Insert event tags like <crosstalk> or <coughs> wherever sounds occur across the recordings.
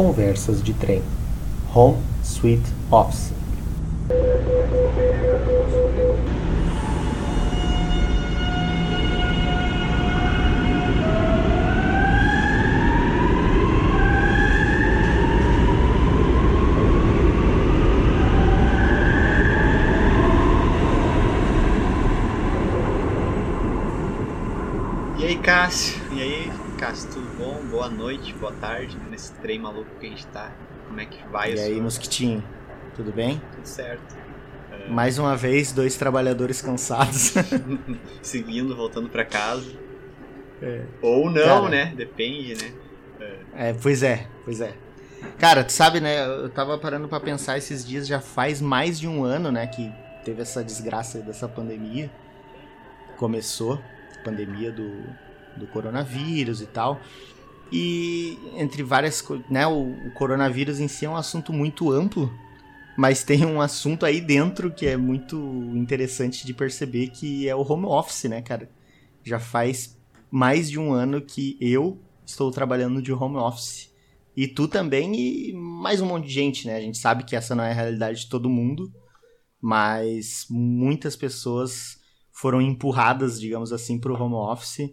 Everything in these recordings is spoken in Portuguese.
Conversas de Trem Home Sweet Office. E aí, Cássio? Cássio, tudo bom? Boa noite, boa tarde, né? nesse trem maluco que a gente tá. Como é que vai? E aí, Mosquitinho, tudo bem? Tudo certo. Mais uma vez, dois trabalhadores cansados. <laughs> Seguindo, voltando pra casa. É. Ou não, Cara. né? Depende, né? É, pois é, pois é. Cara, tu sabe, né? Eu tava parando pra pensar esses dias, já faz mais de um ano, né? Que teve essa desgraça dessa pandemia. Começou, a pandemia do, do coronavírus e tal. E entre várias coisas, né? O, o coronavírus em si é um assunto muito amplo, mas tem um assunto aí dentro que é muito interessante de perceber que é o home office, né, cara? Já faz mais de um ano que eu estou trabalhando de home office. E tu também e mais um monte de gente, né? A gente sabe que essa não é a realidade de todo mundo, mas muitas pessoas foram empurradas, digamos assim, pro home office.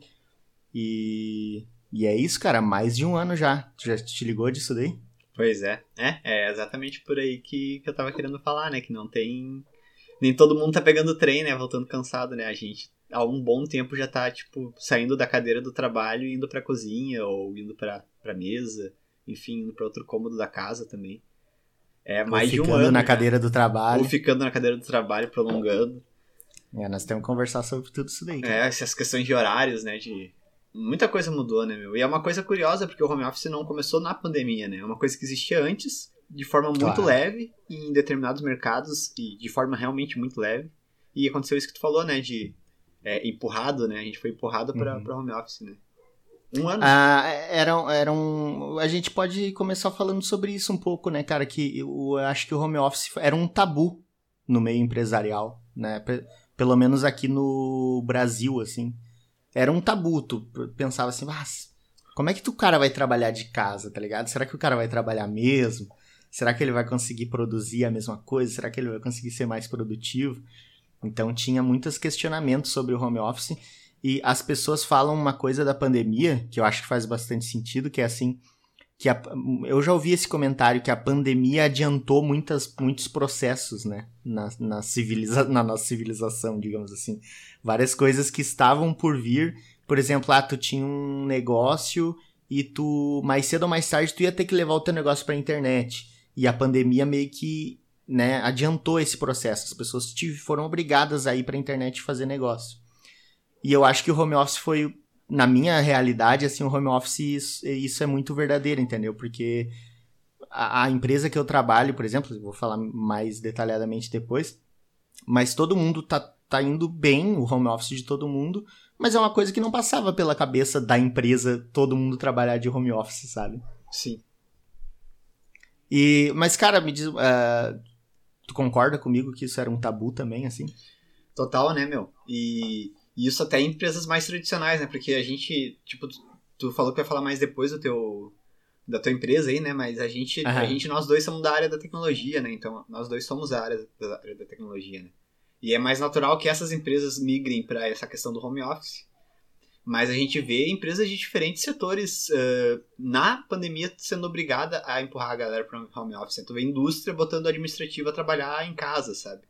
E, e é isso, cara, mais de um ano já. Tu já te ligou disso daí? Pois é. É, é exatamente por aí que, que eu tava querendo falar, né? Que não tem. Nem todo mundo tá pegando o trem, né? Voltando cansado, né? A gente há um bom tempo já tá, tipo, saindo da cadeira do trabalho e indo pra cozinha ou indo pra, pra mesa, enfim, indo pra outro cômodo da casa também. É mais de um ficando ano. na já. cadeira do trabalho. Ou ficando na cadeira do trabalho, prolongando. É, nós temos que conversar sobre tudo isso daí. cara. É, essas questões de horários, né? De. Muita coisa mudou, né, meu? E é uma coisa curiosa, porque o home office não começou na pandemia, né? É uma coisa que existia antes, de forma muito Claro. leve, em determinados mercados, e de forma realmente muito leve. E aconteceu isso que tu falou, né? De é, empurrado, né? A gente foi empurrado pra, Uhum. pra home office, né? Um ano. Ah, era, era um. A gente pode começar falando sobre isso um pouco, né, cara? Que eu acho que o home office era um tabu no meio empresarial, né? Pe- Pelo menos aqui no Brasil, assim. Era um tabu. Tu pensava assim, ah, como é que tu cara vai trabalhar de casa, tá ligado? Será que o cara vai trabalhar mesmo? Será que ele vai conseguir produzir a mesma coisa? Será que ele vai conseguir ser mais produtivo? Então tinha muitos questionamentos sobre o home office. E as pessoas falam uma coisa da pandemia, que eu acho que faz bastante sentido, que é assim, que a- eu já ouvi esse comentário que a pandemia adiantou muitas, muitos processos, né, na, na, civiliza na nossa civilização, digamos assim. Várias coisas que estavam por vir, por exemplo, ah, tu tinha um negócio e tu, mais cedo ou mais tarde, tu ia ter que levar o teu negócio pra internet. E a pandemia meio que, né, adiantou esse processo. As pessoas foram obrigadas a ir pra internet fazer negócio. E eu acho que o home office foi, na minha realidade, assim, o home office, isso, isso é muito verdadeiro, entendeu? Porque a, a empresa que eu trabalho, por exemplo, vou falar mais detalhadamente depois, mas todo mundo tá, tá indo bem, o home office de todo mundo, mas é uma coisa que não passava pela cabeça da empresa todo mundo trabalhar de home office, sabe? Sim. E, mas, cara, me diz, ah, tu concorda comigo que isso era um tabu também, assim? Total, né, meu? E, e isso até em empresas mais tradicionais, né? Porque a gente, tipo, tu, falou que vai falar mais depois do teu da tua empresa aí, né? Mas a gente, a Aham. gente, nós dois somos da área da tecnologia, né? Então, nós dois somos da área da, área da tecnologia, né? E é mais natural que essas empresas migrem para essa questão do home office. Mas a gente vê empresas de diferentes setores eh, na pandemia sendo obrigada a empurrar a galera para home office. Tu vê indústria botando administrativa a trabalhar em casa, sabe?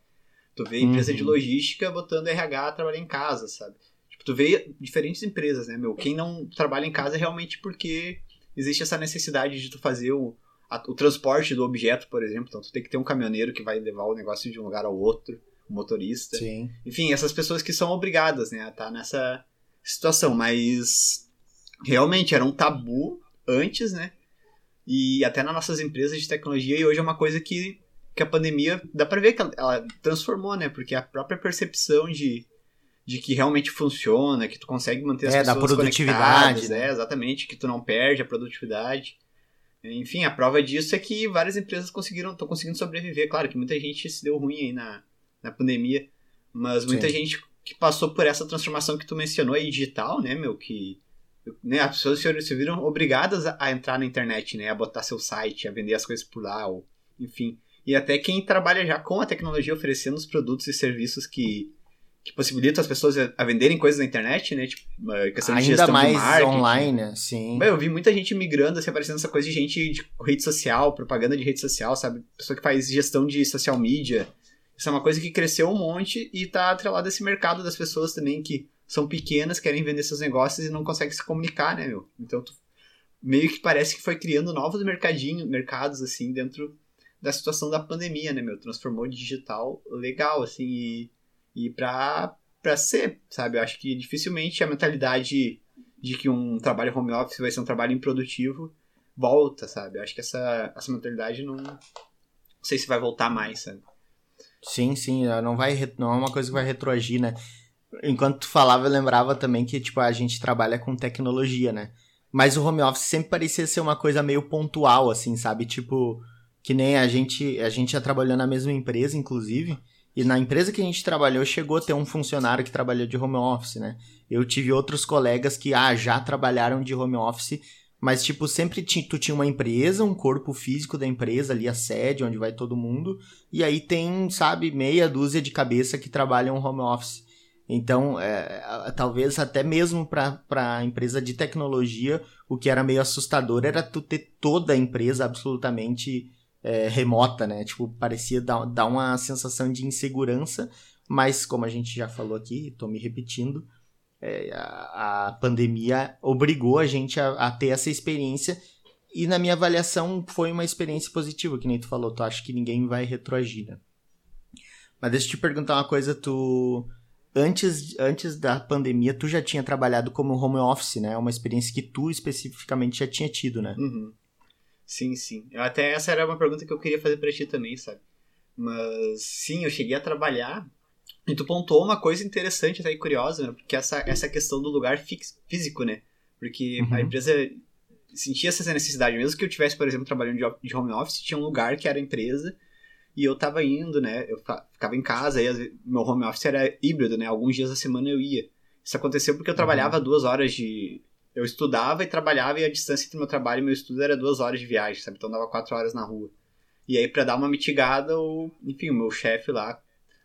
Tu vê empresa Uhum. de logística botando RH a trabalhar em casa, sabe? Tipo, tu vê diferentes empresas, né, meu? Quem não trabalha em casa é realmente porque existe essa necessidade de tu fazer o, a- o transporte do objeto, por exemplo. Então tu tem que ter um caminhoneiro que vai levar o negócio de um lugar ao outro, um motorista. Sim. Enfim, essas pessoas que são obrigadas, né, a estar nessa situação. Mas realmente era um tabu antes, né? E até nas nossas empresas de tecnologia, e hoje é uma coisa que, que a pandemia, dá pra ver que ela, ela transformou, né? Porque a própria percepção de, de que realmente funciona, que tu consegue manter as É, da pessoas produtividade, conectadas, né? né? Exatamente, que tu não perde a produtividade. Enfim, a prova disso é que várias empresas conseguiram, estão conseguindo sobreviver. Claro que muita gente se deu ruim aí na, na pandemia, mas muita Sim. gente que passou por essa transformação que tu mencionou aí digital, né, meu, que né, as pessoas se viram obrigadas a, a, entrar na internet, né, a botar seu site, a vender as coisas por lá, ou, enfim. E até quem trabalha já com a tecnologia oferecendo os produtos e serviços que, que possibilitam as pessoas a, venderem coisas na internet, né, tipo, questão Ainda de gestão mais de marketing. online, sim. Eu vi muita gente migrando, assim, aparecendo essa coisa de gente de rede social, propaganda de rede social, sabe? Pessoa que faz gestão de social media. Isso é uma coisa que cresceu um monte e tá atrelado a esse mercado das pessoas também que são pequenas, querem vender seus negócios e não conseguem se comunicar, né, meu? Então, tu, meio que parece que foi criando novos mercadinhos, mercados, assim, dentro da situação da pandemia, né, meu? Transformou o digital legal, assim, e, e pra, pra ser, sabe? Eu acho que dificilmente a mentalidade de que um trabalho home office vai ser um trabalho improdutivo volta, sabe? Eu acho que essa, essa mentalidade não, não sei se vai voltar mais, sabe? Sim, sim, não vai não é uma coisa que vai retroagir, né? Enquanto tu falava, eu lembrava também que, tipo, a gente trabalha com tecnologia, né? Mas o home office sempre parecia ser uma coisa meio pontual, assim, sabe? Tipo, que nem a gente, a gente já trabalhou na mesma empresa, inclusive, e na empresa que a gente trabalhou, chegou a ter um funcionário que trabalhou de home office, né? Eu tive outros colegas que, ah, já trabalharam de home office, mas, tipo, sempre tu tinha uma empresa, um corpo físico da empresa ali, a sede, onde vai todo mundo, e aí tem, sabe, meia dúzia de cabeça que trabalham home office. Então, é, talvez até mesmo para a empresa de tecnologia, o que era meio assustador era tu ter toda a empresa absolutamente é, remota, né? Tipo, parecia dar, dar uma sensação de insegurança, mas como a gente já falou aqui, estou me repetindo, é, a, a, pandemia obrigou a gente a, a, ter essa experiência e na minha avaliação foi uma experiência positiva, que nem tu falou, tu acha que ninguém vai retroagir, né? Mas deixa eu te perguntar uma coisa, tu antes, antes da pandemia, tu já tinha trabalhado como home office, né? Uma experiência que tu especificamente já tinha tido, né? Uhum. Sim, sim. Eu, até essa era uma pergunta que eu queria fazer pra ti também, sabe? Mas sim, eu cheguei a trabalhar e tu pontuou uma coisa interessante até e curiosa, né? Porque essa, essa questão do lugar fix, físico, né? Porque uhum. a empresa sentia essa necessidade. Mesmo que eu tivesse, por exemplo, trabalhando de home office, tinha um lugar que era a empresa e eu tava indo, né? Eu ficava em casa, aí meu home office era híbrido, né? Alguns dias da semana eu ia. Isso aconteceu porque eu uhum. trabalhava duas horas de. Eu estudava e trabalhava, e a distância entre meu trabalho e meu estudo era duas horas de viagem, sabe? Então dava quatro horas na rua. E aí, para dar uma mitigada, o, enfim, o meu chefe lá,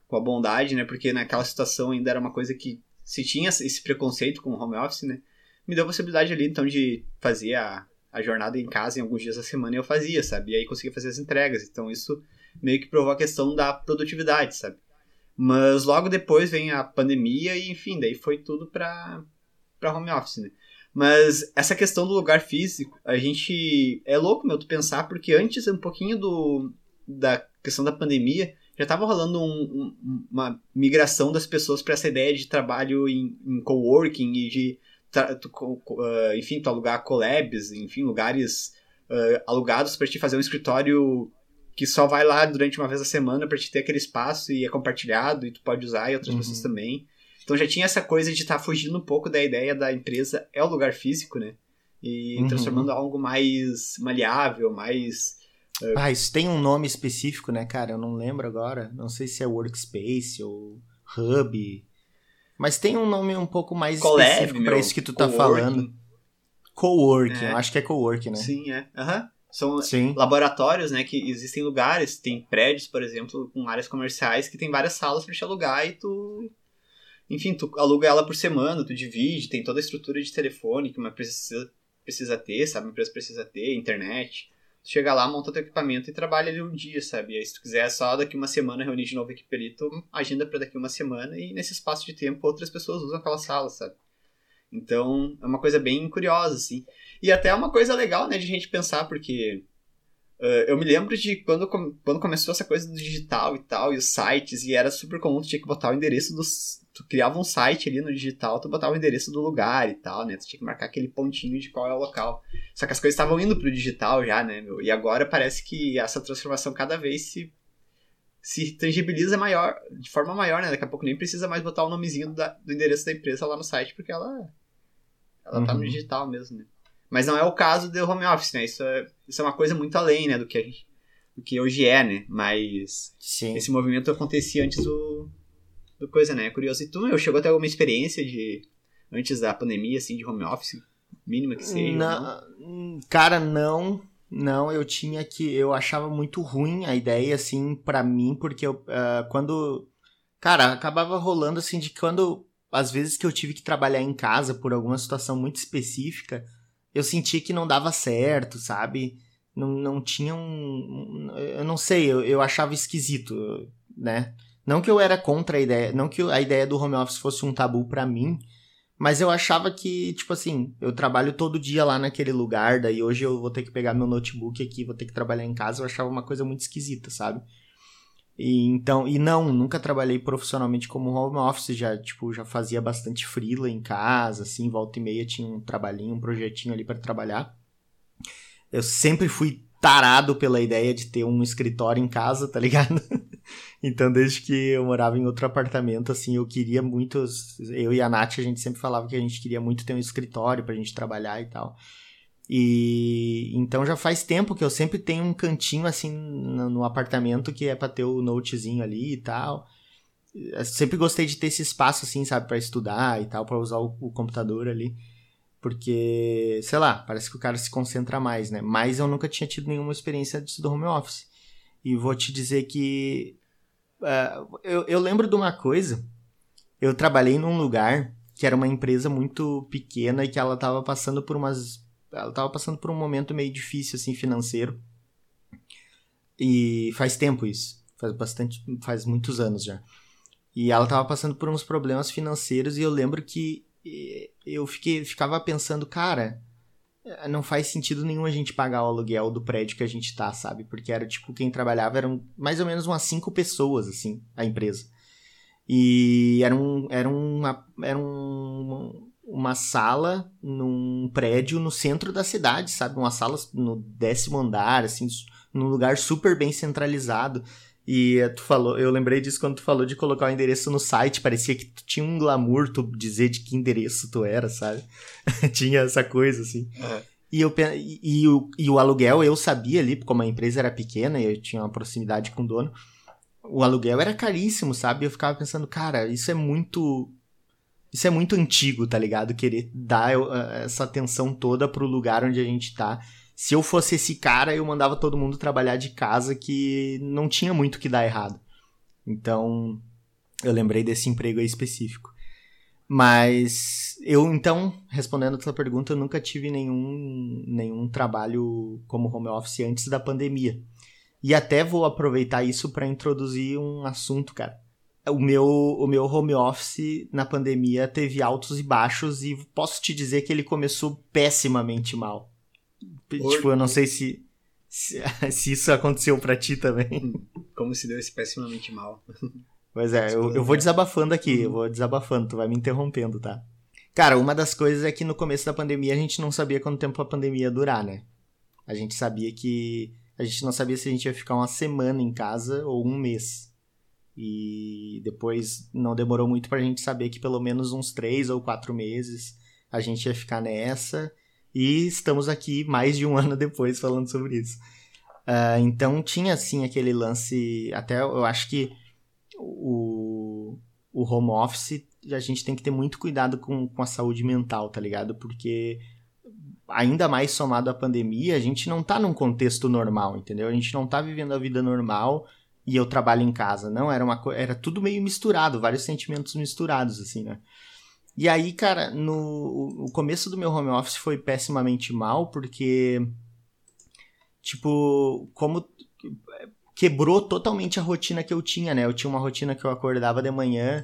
com a bondade, né? Porque naquela situação ainda era uma coisa que se tinha esse preconceito com o home office, né? Me deu a possibilidade ali, então, de fazer a, a jornada em casa em alguns dias da semana e eu fazia, sabe? E aí conseguia fazer as entregas. Então, isso meio que provou a questão da produtividade, sabe? Mas logo depois vem a pandemia e, enfim, daí foi tudo para home office, né? Mas essa questão do lugar físico, a gente é louco, meu, tu pensar, porque antes, um pouquinho do da questão da pandemia, já estava rolando um, um, uma migração das pessoas para essa ideia de trabalho em, em coworking e de, tu, uh, enfim, tu alugar collabs, enfim, lugares uh, alugados para te fazer um escritório que só vai lá durante uma vez a semana para te ter aquele espaço e é compartilhado e tu pode usar e outras uhum. pessoas também. Então já tinha essa coisa de estar tá fugindo um pouco da ideia da empresa é o lugar físico, né? E uhum. transformando algo mais maleável, mais. Uh... Ah, isso tem um nome específico, né, cara? Eu não lembro agora. Não sei se é Workspace ou Hub. Mas tem um nome um pouco mais Collab, específico para isso que tu tá falando. Coworking, é. eu acho que é coworking, né? Sim, é. Aham. Uhum. São Sim. laboratórios, né? Que existem lugares, tem prédios, por exemplo, com áreas comerciais que tem várias salas para te alugar e tu. Enfim, tu aluga ela por semana, tu divide, tem toda a estrutura de telefone que uma empresa precisa, ter, sabe? Uma empresa precisa ter, internet. Tu chega lá, monta teu equipamento e trabalha ali um dia, sabe? E aí, se tu quiser só daqui uma semana reunir de novo a equipe ali, tu agenda para daqui uma semana e nesse espaço de tempo outras pessoas usam aquela sala, sabe? Então, é uma coisa bem curiosa, assim. E até é uma coisa legal, né, de gente pensar, porque uh, eu me lembro de quando, quando começou essa coisa do digital e tal, e os sites, e era super comum, tu tinha que botar o endereço dos. Tu criava um site ali no digital, tu botava o endereço do lugar e tal, né? Tu tinha que marcar aquele pontinho de qual é o local. Só que as coisas estavam indo pro digital já, né, meu? E agora parece que essa transformação cada vez se se tangibiliza maior, de forma maior, né? Daqui a pouco nem precisa mais botar o nomezinho da, do endereço da empresa lá no site, porque ela ela uhum. tá no uhum. digital mesmo, né? Mas não é o caso do home office, né? Isso é, isso é uma coisa muito além, né? Do que, gente, do que hoje é, né? Mas Sim. esse movimento acontecia antes do, do coisa, né? É curioso. E tu, meu, chegou a ter alguma experiência de... Antes da pandemia, assim, de home office? Mínima que seja. Na, cara, não. Não, eu tinha que. Eu achava muito ruim a ideia, assim, para mim, porque eu, uh, quando. Cara, acabava rolando assim de quando. Às vezes que eu tive que trabalhar em casa por alguma situação muito específica, eu senti que não dava certo, sabe? Não, não tinha um. Eu não sei, eu, eu achava esquisito, né? Não que eu era contra a ideia, não que a ideia do home office fosse um tabu para mim, mas eu achava que, tipo assim, eu trabalho todo dia lá naquele lugar, daí hoje eu vou ter que pegar meu notebook aqui, vou ter que trabalhar em casa, eu achava uma coisa muito esquisita, sabe? E então, e não, nunca trabalhei profissionalmente como home office, já, tipo, já fazia bastante freela em casa, assim, volta e meia tinha um trabalhinho, um projetinho ali para trabalhar. Eu sempre fui tarado pela ideia de ter um escritório em casa, tá ligado? <laughs> então, desde que eu morava em outro apartamento, assim, eu queria muito. Eu e a Nath, a gente sempre falava que a gente queria muito ter um escritório pra gente trabalhar e tal. E então já faz tempo que eu sempre tenho um cantinho assim no, no apartamento que é para ter o notezinho ali e tal. Eu sempre gostei de ter esse espaço assim, sabe, para estudar e tal, para usar o, o computador ali. Porque, sei lá, parece que o cara se concentra mais, né? Mas eu nunca tinha tido nenhuma experiência do home office. E vou te dizer que. Uh, eu, eu lembro de uma coisa. Eu trabalhei num lugar que era uma empresa muito pequena e que ela estava passando por umas. Ela estava passando por um momento meio difícil, assim, financeiro. E faz tempo isso. Faz bastante. Faz muitos anos já. E ela estava passando por uns problemas financeiros e eu lembro que eu fiquei, ficava pensando, cara, não faz sentido nenhum a gente pagar o aluguel do prédio que a gente tá, sabe? Porque era tipo, quem trabalhava eram mais ou menos umas cinco pessoas, assim, a empresa. E era, um, era, uma, era um, uma sala num prédio no centro da cidade, sabe? Uma sala no décimo andar, assim, num lugar super bem centralizado. E tu falou, eu lembrei disso quando tu falou de colocar o endereço no site, parecia que tu tinha um glamour tu dizer de que endereço tu era, sabe? <laughs> tinha essa coisa assim. Uhum. E, eu, e, e, o, e o aluguel eu sabia ali, como a empresa era pequena e eu tinha uma proximidade com o dono, o aluguel era caríssimo, sabe? Eu ficava pensando, cara, isso é muito. Isso é muito antigo, tá ligado? Querer dar eh, essa atenção toda pro lugar onde a gente tá se eu fosse esse cara, eu mandava todo mundo trabalhar de casa que não tinha muito que dar errado. Então, eu lembrei desse emprego aí específico. Mas eu, então, respondendo a tua pergunta, eu nunca tive nenhum, nenhum trabalho como home office antes da pandemia. E até vou aproveitar isso para introduzir um assunto, cara. O meu, o meu home office na pandemia teve altos e baixos e posso te dizer que ele começou pessimamente mal. Tipo, eu não sei se, se, <laughs> se isso aconteceu para ti também. Como se deu esse pessimamente mal. Pois é, eu, eu vou desabafando aqui, eu vou desabafando, tu vai me interrompendo, tá? Cara, uma das coisas é que no começo da pandemia a gente não sabia quanto tempo a pandemia ia durar, né? A gente sabia que. A gente não sabia se a gente ia ficar uma semana em casa ou um mês. E depois não demorou muito pra gente saber que pelo menos uns três ou quatro meses a gente ia ficar nessa. E estamos aqui mais de um <laughs> ano depois falando sobre isso. Uh, então tinha assim aquele lance. Até eu acho que o, o home office a gente tem que ter muito cuidado com, com a saúde mental, tá ligado? Porque ainda mais somado à pandemia, a gente não tá num contexto normal, entendeu? A gente não tá vivendo a vida normal e eu trabalho em casa. Não, era uma era tudo meio misturado, vários sentimentos misturados, assim, né? E aí, cara, no o começo do meu home office foi pessimamente mal, porque tipo, como quebrou totalmente a rotina que eu tinha, né? Eu tinha uma rotina que eu acordava de manhã,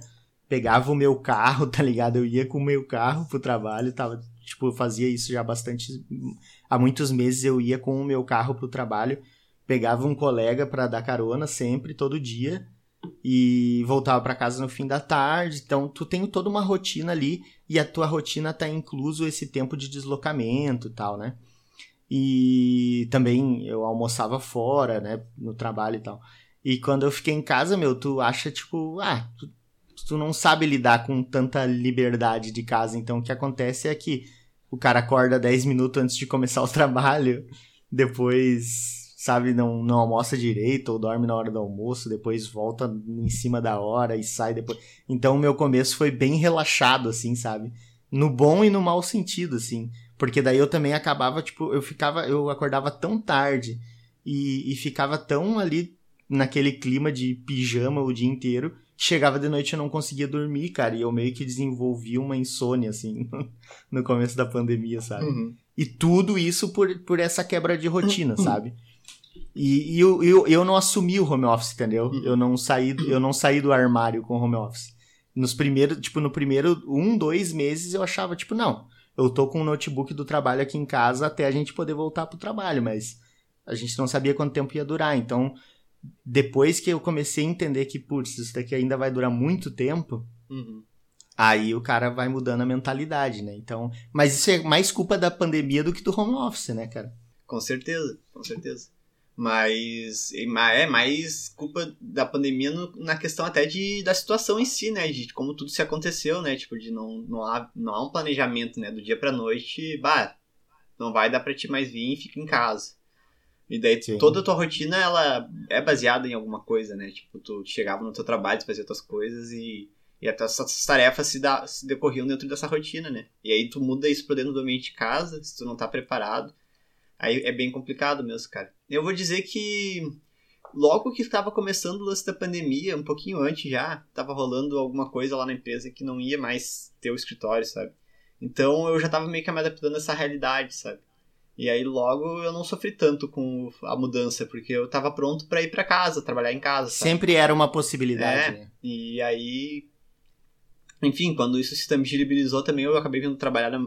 pegava o meu carro, <laughs> tá ligado? Eu ia com o meu carro pro trabalho, tava, tipo, eu fazia isso já bastante há muitos meses eu ia com o meu carro pro trabalho, pegava um colega para dar carona sempre, todo dia e voltava para casa no fim da tarde. Então, tu tem toda uma rotina ali e a tua rotina tá incluso esse tempo de deslocamento e tal, né? E também eu almoçava fora, né, no trabalho e tal. E quando eu fiquei em casa, meu, tu acha tipo, ah, tu, tu não sabe lidar com tanta liberdade de casa. Então, o que acontece é que o cara acorda 10 minutos antes de começar o <laughs> trabalho, depois sabe, não, não almoça direito ou dorme na hora do almoço, depois volta em cima da hora e sai depois. Então o meu começo foi bem relaxado, assim, sabe? No bom e no mau sentido, assim. Porque daí eu também acabava, tipo, eu ficava, eu acordava tão tarde e, e ficava tão ali naquele clima de pijama o dia inteiro. Chegava de noite e eu não conseguia dormir, cara. E eu meio que desenvolvi uma insônia, assim, <laughs> no começo da pandemia, sabe? Uhum. E tudo isso por, por essa quebra de rotina, uhum. sabe? E, e eu, eu, eu não assumi o home office, entendeu? Uhum. Eu não saí, eu não saí do armário com home office. Nos primeiros, tipo, no primeiro um, dois meses eu achava, tipo, não, eu tô com o notebook do trabalho aqui em casa até a gente poder voltar pro trabalho, mas a gente não sabia quanto tempo ia durar. Então, depois que eu comecei a entender que, putz, isso daqui ainda vai durar muito tempo, uhum. aí o cara vai mudando a mentalidade, né? Então, mas isso é mais culpa da pandemia do que do home office, né, cara? Com certeza, com certeza. Mas é mais culpa da pandemia no, na questão até de, da situação em si, né? De como tudo se aconteceu, né? Tipo, de não, não, há, não há um planejamento, né? Do dia pra noite, bah, não vai dar pra ti mais vir e fica em casa. E daí Sim. toda a tua rotina, ela é baseada em alguma coisa, né? Tipo, tu chegava no teu trabalho, tu fazia tuas coisas e, e as tuas tarefas se, da, se decorriam dentro dessa rotina, né? E aí tu muda isso pra dentro do ambiente de casa, se tu não tá preparado. Aí é bem complicado mesmo, cara. Eu vou dizer que logo que estava começando o lance da pandemia, um pouquinho antes já, tava rolando alguma coisa lá na empresa que não ia mais ter o escritório, sabe? Então eu já tava meio que me adaptando a essa realidade, sabe? E aí logo eu não sofri tanto com a mudança, porque eu tava pronto para ir para casa, trabalhar em casa. Sabe? Sempre era uma possibilidade, é, né? E aí. Enfim, quando isso se tangibilizou também, eu acabei vindo trabalhar. Na...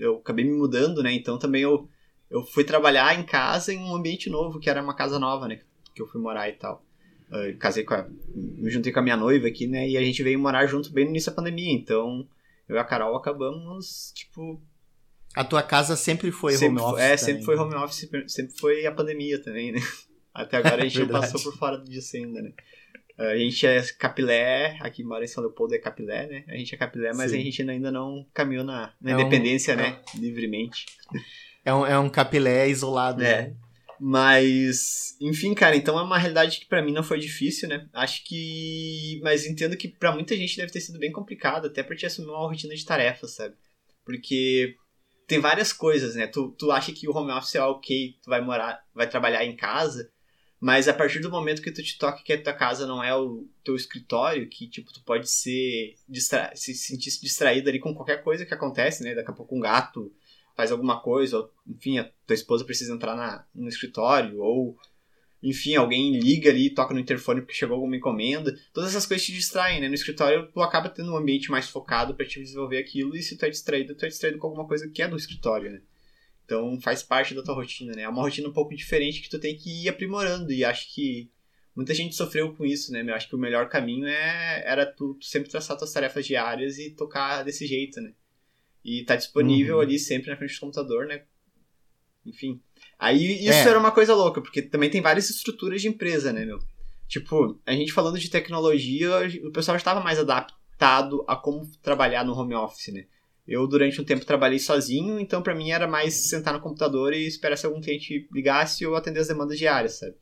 Eu acabei me mudando, né? Então também eu, eu fui trabalhar em casa em um ambiente novo, que era uma casa nova, né? Que eu fui morar e tal. Eu casei com a. Me juntei com a minha noiva aqui, né? E a gente veio morar junto bem no início da pandemia. Então, eu e a Carol acabamos, tipo, a tua casa sempre foi sempre, home office? É, também. sempre foi home office, sempre foi a pandemia também, né? <laughs> Até agora a gente não <laughs> passou por fora disso ainda, né? A gente é capilé, aqui mora em São Leopoldo é capilé, né? A gente é capilé, mas Sim. a gente ainda não caminhou na, na é independência, um, né? É, Livremente. É um, é um capilé isolado, é. Né? Mas, enfim, cara, então é uma realidade que para mim não foi difícil, né? Acho que. Mas entendo que para muita gente deve ter sido bem complicado, até pra te assumir uma rotina de tarefas, sabe? Porque tem várias coisas, né? Tu, tu acha que o home office é ok, tu vai morar, vai trabalhar em casa, mas a partir do momento que tu te toca que a tua casa não é o teu escritório, que tipo, tu pode ser distra se sentir distraído ali com qualquer coisa que acontece, né? Daqui a pouco um gato faz alguma coisa, ou, enfim, a tua esposa precisa entrar na, no escritório, ou enfim, alguém liga ali, toca no interfone porque chegou alguma encomenda. Todas essas coisas te distraem, né? No escritório tu acaba tendo um ambiente mais focado para te desenvolver aquilo e se tu é distraído, tu é distraído com alguma coisa que é do escritório, né? Então faz parte da tua rotina, né? É uma rotina um pouco diferente que tu tem que ir aprimorando e acho que muita gente sofreu com isso, né? Eu acho que o melhor caminho é era tu, sempre traçar tuas tarefas diárias e tocar desse jeito, né? E tá disponível uhum. ali sempre na frente do computador, né? Enfim, Aí isso é. era uma coisa louca, porque também tem várias estruturas de empresa, né, meu? Tipo, a gente falando de tecnologia, o pessoal estava mais adaptado a como trabalhar no home office, né? Eu, durante um tempo, trabalhei sozinho, então para mim era mais sentar no computador e esperar se algum cliente ligasse ou atender as demandas diárias, sabe?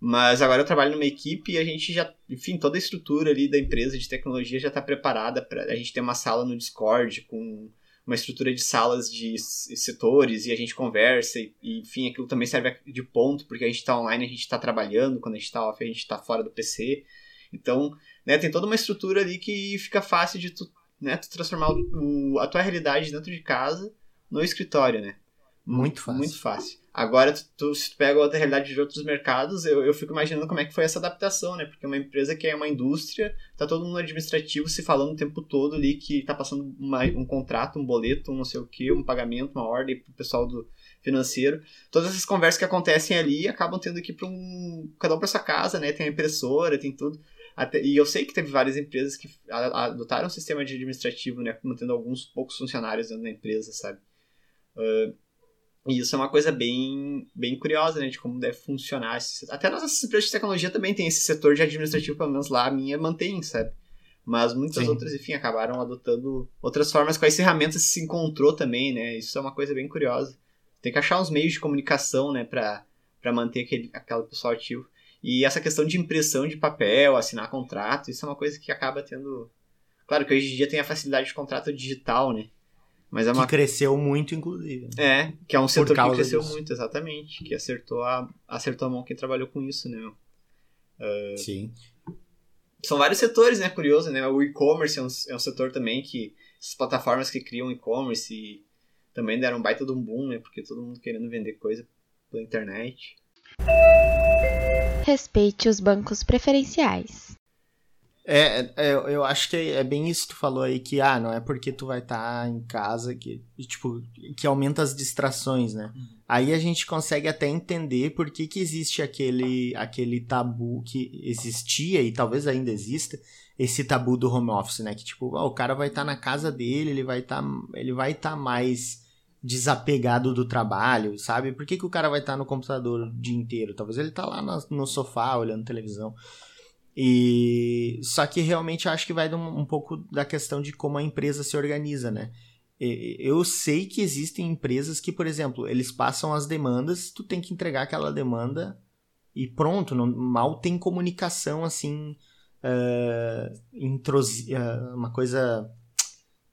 Mas agora eu trabalho numa equipe e a gente já, enfim, toda a estrutura ali da empresa de tecnologia já está preparada para a gente ter uma sala no Discord com uma estrutura de salas de setores e a gente conversa e, enfim, aquilo também serve de ponto, porque a gente está online, a gente está trabalhando, quando a gente está off, a gente está fora do PC. Então, né, tem toda uma estrutura ali que fica fácil de tu, né, tu transformar o, a tua realidade dentro de casa no escritório, né? Muito fácil. Muito fácil. Agora, tu, tu, se tu pega outra realidade de outros mercados, eu, eu fico imaginando como é que foi essa adaptação, né? Porque uma empresa que é uma indústria, tá todo mundo administrativo se falando o tempo todo ali que tá passando uma, um contrato, um boleto, um não sei o que, um pagamento, uma ordem pro pessoal do financeiro. Todas essas conversas que acontecem ali acabam tendo que ir para um. cada um pra sua casa, né? Tem a impressora, tem tudo. Até, e eu sei que teve várias empresas que adotaram um sistema de administrativo, né? Mantendo alguns poucos funcionários dentro da empresa, sabe? Uh, e isso é uma coisa bem, bem curiosa, né? De como deve funcionar. Até nossas empresas de tecnologia também tem esse setor de administrativo, pelo menos lá a minha mantém, sabe? Mas muitas Sim. outras, enfim, acabaram adotando outras formas. Quais ferramentas se encontrou também, né? Isso é uma coisa bem curiosa. Tem que achar uns meios de comunicação, né? Pra, pra manter aquele, aquele pessoal ativo. E essa questão de impressão de papel, assinar contrato, isso é uma coisa que acaba tendo... Claro que hoje em dia tem a facilidade de contrato digital, né? Mas é uma... Que cresceu muito, inclusive. É, que é um setor que cresceu disso. muito, exatamente. Que acertou a, acertou a mão quem trabalhou com isso, né? Uh, Sim. São vários setores, né? Curioso, né? O e-commerce é um, é um setor também que... Essas plataformas que criam e-commerce também deram um baita de um boom, né? Porque todo mundo querendo vender coisa pela internet. Respeite os bancos preferenciais. É, é, eu acho que é bem isso que tu falou aí, que ah, não é porque tu vai estar tá em casa que, tipo, que aumenta as distrações, né? Uhum. Aí a gente consegue até entender por que, que existe aquele, aquele tabu que existia e talvez ainda exista, esse tabu do home office, né? Que tipo, o cara vai estar tá na casa dele, ele vai estar, tá, ele vai estar tá mais desapegado do trabalho, sabe? Por que, que o cara vai estar tá no computador o dia inteiro? Talvez ele tá lá no, no sofá olhando televisão. E só que realmente acho que vai um, um pouco da questão de como a empresa se organiza, né? Eu sei que existem empresas que, por exemplo, eles passam as demandas, tu tem que entregar aquela demanda e pronto, não, mal tem comunicação assim, uh, uh, uma coisa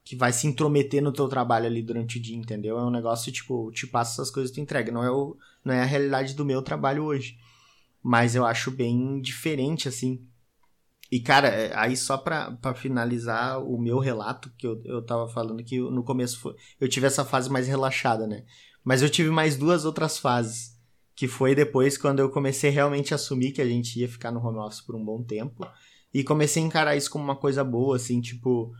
que vai se intrometer no teu trabalho ali durante o dia, entendeu? É um negócio tipo, te passa essas coisas tu entrega. Não é, o, não é a realidade do meu trabalho hoje. Mas eu acho bem diferente, assim. E, cara, é, aí só pra, pra finalizar o meu relato, que eu, eu tava falando que no começo foi, eu tive essa fase mais relaxada, né? Mas eu tive mais duas outras fases. Que foi depois quando eu comecei realmente a assumir que a gente ia ficar no home office por um bom tempo. E comecei a encarar isso como uma coisa boa, assim, tipo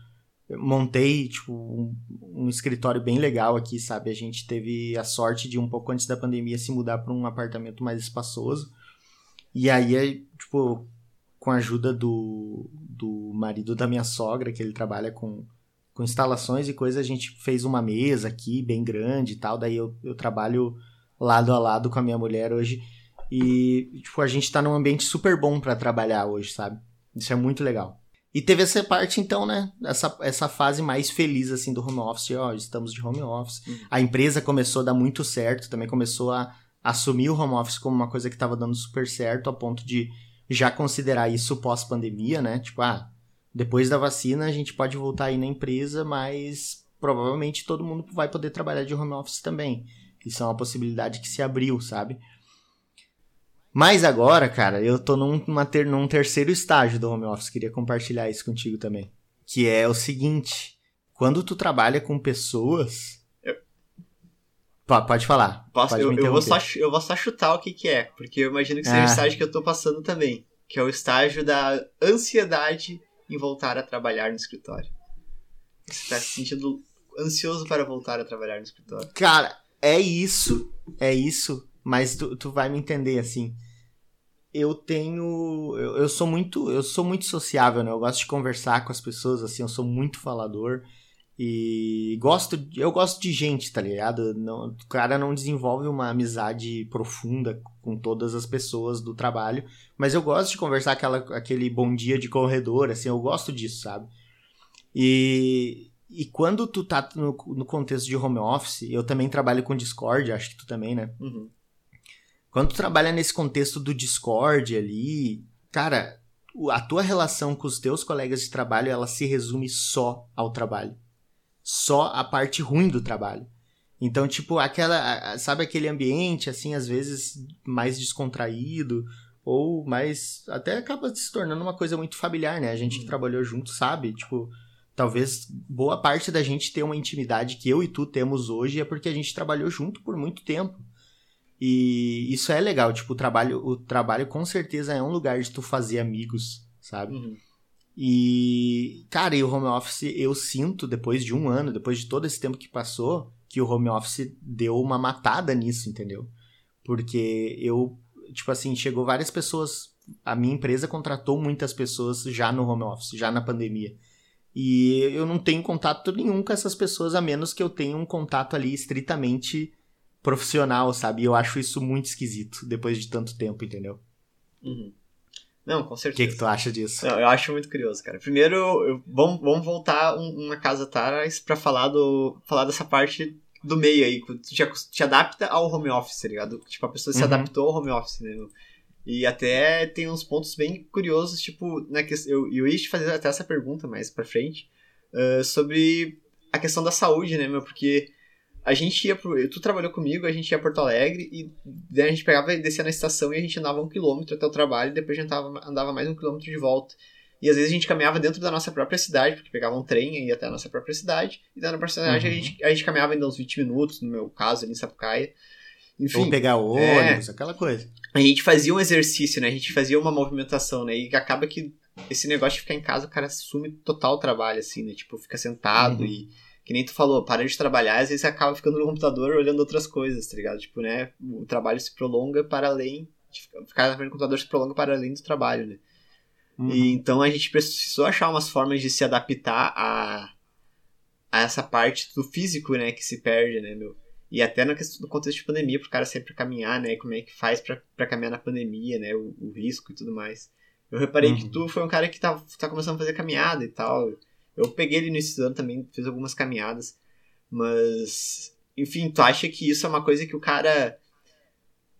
montei tipo um, um, escritório bem legal aqui, sabe? A gente teve a sorte de um pouco antes da pandemia se mudar para um apartamento mais espaçoso. E aí, tipo, com a ajuda do, do marido da minha sogra, que ele trabalha com, com instalações e coisas, a gente fez uma mesa aqui bem grande e tal. Daí eu, eu trabalho lado a lado com a minha mulher hoje. E, tipo, a gente tá num ambiente super bom para trabalhar hoje, sabe? Isso é muito legal. E teve essa parte, então, né? Essa, essa fase mais feliz, assim, do home office. Ó, estamos de home office. Uhum. A empresa começou a dar muito certo, também começou a assumir o home office como uma coisa que estava dando super certo, a ponto de já considerar isso pós-pandemia, né? Tipo, ah, depois da vacina a gente pode voltar aí na empresa, mas provavelmente todo mundo vai poder trabalhar de home office também. Isso é uma possibilidade que se abriu, sabe? Mas agora, cara, eu tô num, ter, num terceiro estágio do home office. Queria compartilhar isso contigo também. Que é o seguinte: quando tu trabalha com pessoas. Pode falar. Posso, pode eu, eu, vou só, eu vou só chutar o que, que é, porque eu imagino que seja ah. o estágio que eu tô passando também. Que é o estágio da ansiedade em voltar a trabalhar no escritório. Você tá se sentindo ansioso para voltar a trabalhar no escritório. Cara, é isso. É isso. Mas tu, tu vai me entender, assim eu tenho eu, eu, sou muito eu sou muito sociável né eu gosto de conversar com as pessoas assim eu sou muito falador e gosto eu gosto de gente tá ligado não, o cara não desenvolve uma amizade profunda com todas as pessoas do trabalho mas eu gosto de conversar aquela, aquele bom dia de corredor assim eu gosto disso sabe e e quando tu tá no, no contexto de home office eu também trabalho com Discord acho que tu também né uhum. Quando tu trabalha nesse contexto do Discord ali, cara, a tua relação com os teus colegas de trabalho, ela se resume só ao trabalho. Só a parte ruim do trabalho. Então, tipo, aquela, sabe aquele ambiente assim, às vezes mais descontraído ou mais até acaba se tornando uma coisa muito familiar, né? A gente que uhum. trabalhou junto sabe, tipo, talvez boa parte da gente ter uma intimidade que eu e tu temos hoje é porque a gente trabalhou junto por muito tempo. E isso é legal, tipo, o trabalho, o trabalho com certeza é um lugar de tu fazer amigos, sabe? Uhum. E, cara, e o home office, eu sinto, depois de um ano, depois de todo esse tempo que passou, que o home office deu uma matada nisso, entendeu? Porque eu, tipo assim, chegou várias pessoas, a minha empresa contratou muitas pessoas já no home office, já na pandemia. E eu não tenho contato nenhum com essas pessoas, a menos que eu tenha um contato ali estritamente profissional, sabe? E eu acho isso muito esquisito depois de tanto tempo, entendeu? Uhum. Não, com certeza. O que, que tu acha disso? Não, eu acho muito curioso, cara. Primeiro, eu, vamos, vamos voltar um, uma casa atrás para falar do falar dessa parte do meio aí. Tu te, te adapta ao home office, tá ligado? Tipo, a pessoa se uhum. adaptou ao home office, né? E até tem uns pontos bem curiosos, tipo, né, que eu, eu ia te fazer até essa pergunta mais pra frente, uh, sobre a questão da saúde, né, meu? Porque a gente ia pro. Tu trabalhou comigo, a gente ia a Porto Alegre e daí a gente pegava e descia na estação e a gente andava um quilômetro até o trabalho e depois a gente andava, andava mais um quilômetro de volta. E às vezes a gente caminhava dentro da nossa própria cidade, porque pegava um trem e ia até a nossa própria cidade. E da nossa cidade uhum. a, gente, a gente caminhava ainda uns 20 minutos, no meu caso, ali em Sapucaia. Enfim, Ou pegar ônibus, é, aquela coisa. A gente fazia um exercício, né? A gente fazia uma movimentação, né? E acaba que esse negócio de ficar em casa, o cara assume total trabalho, assim, né? Tipo, fica sentado uhum. e que nem tu falou, para de trabalhar, às vezes você acaba ficando no computador olhando outras coisas, tá ligado? Tipo, né, o trabalho se prolonga para além, ficar na frente do computador se prolonga para além do trabalho, né? Uhum. E então a gente precisou achar umas formas de se adaptar a, a essa parte do físico, né, que se perde, né, meu? E até no, no contexto de pandemia, pro cara sempre caminhar, né, como é que faz para caminhar na pandemia, né, o, o, risco e tudo mais. Eu reparei uhum. que tu foi um cara que tá, tá começando a fazer caminhada e tal, eu peguei ele nesse ano também, fiz algumas caminhadas. Mas, enfim, tu acha que isso é uma coisa que o cara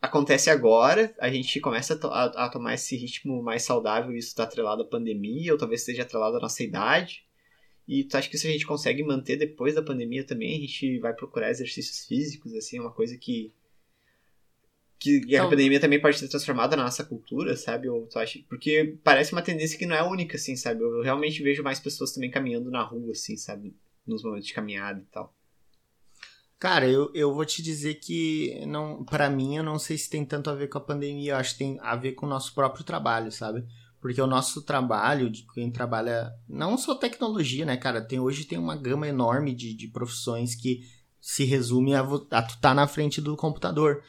acontece agora, a gente começa a, to a tomar esse ritmo mais saudável, isso está atrelado à pandemia, ou talvez esteja atrelado à nossa idade. E tu acha que isso a gente consegue manter depois da pandemia também? A gente vai procurar exercícios físicos, assim, é uma coisa que que então, a pandemia também pode ser transformada na nossa cultura, sabe? Ou tu acha? Porque parece uma tendência que não é única, assim, sabe? Eu realmente vejo mais pessoas também caminhando na rua, assim, sabe? Nos momentos de caminhada e tal. Cara, eu, eu vou te dizer que não, para mim eu não sei se tem tanto a ver com a pandemia, eu acho que tem a ver com o nosso próprio trabalho, sabe? Porque o nosso trabalho, de quem trabalha, não só tecnologia, né, cara? Tem, hoje tem uma gama enorme de, de profissões que se resume a, a tu tá na frente do computador.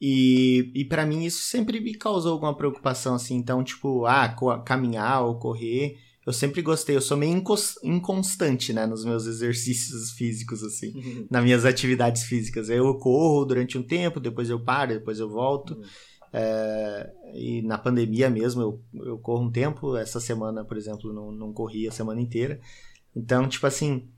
E, e para mim isso sempre me causou alguma preocupação, assim. Então, tipo, ah, caminhar ou correr, eu sempre gostei. Eu sou meio inconstante, né, nos meus exercícios <laughs> físicos, assim, uhum. nas minhas atividades físicas. Eu corro durante um tempo, depois eu paro, depois eu volto. Uhum. É, e na pandemia mesmo, eu, eu corro um tempo. Essa semana, por exemplo, não, não corri a semana inteira. Então, tipo assim,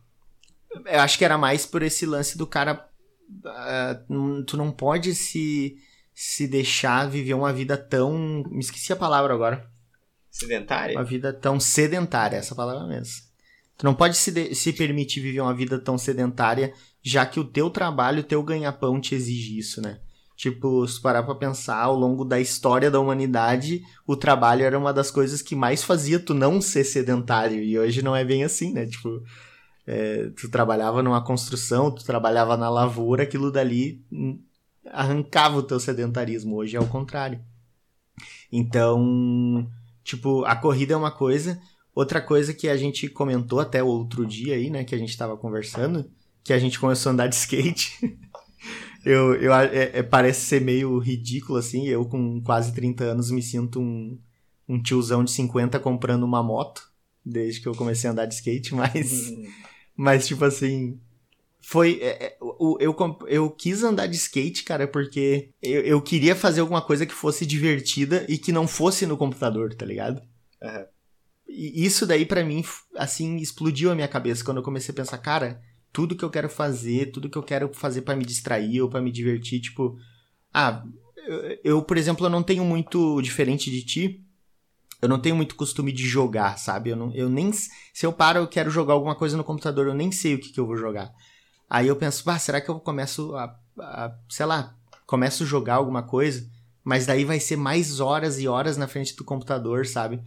eu acho que era mais por esse lance do cara uh, tu não pode se, se deixar viver uma vida tão. Me esqueci a palavra agora. Sedentária? Uma vida tão sedentária, essa palavra mesmo. Tu não pode se, de, se permitir viver uma vida tão sedentária, já que o teu trabalho, o teu ganha-pão te exige isso, né? Tipo, se parar pra pensar, ao longo da história da humanidade, o trabalho era uma das coisas que mais fazia tu não ser sedentário. E hoje não é bem assim, né? Tipo, é, tu trabalhava numa construção, tu trabalhava na lavoura, aquilo dali arrancava o teu sedentarismo. Hoje é o contrário. Então, tipo, a corrida é uma coisa. Outra coisa que a gente comentou até outro dia aí, né, que a gente tava conversando, que a gente começou a andar de skate. <laughs> eu, eu é, é, parece ser meio ridículo, assim. Eu, com quase 30 anos, me sinto um, um tiozão de 50 comprando uma moto, desde que eu comecei a andar de skate, <laughs> mas. Mas, tipo assim. Foi. É, é eu, eu, eu quis andar de skate, cara, porque eu, eu queria fazer alguma coisa que fosse divertida e que não fosse no computador, tá ligado? Uhum. E isso daí, para mim, assim, explodiu a minha cabeça quando eu comecei a pensar, cara, tudo que eu quero fazer, tudo que eu quero fazer para me distrair ou para me divertir, tipo. Ah, eu, eu, por exemplo, eu não tenho muito diferente de ti eu não tenho muito costume de jogar, sabe? Eu, não, eu nem. Se eu paro, eu quero jogar alguma coisa no computador, eu nem sei o que, que eu vou jogar. Aí eu penso, ah, será que eu começo a, a. Sei lá, começo a jogar alguma coisa, mas daí vai ser mais horas e horas na frente do computador, sabe?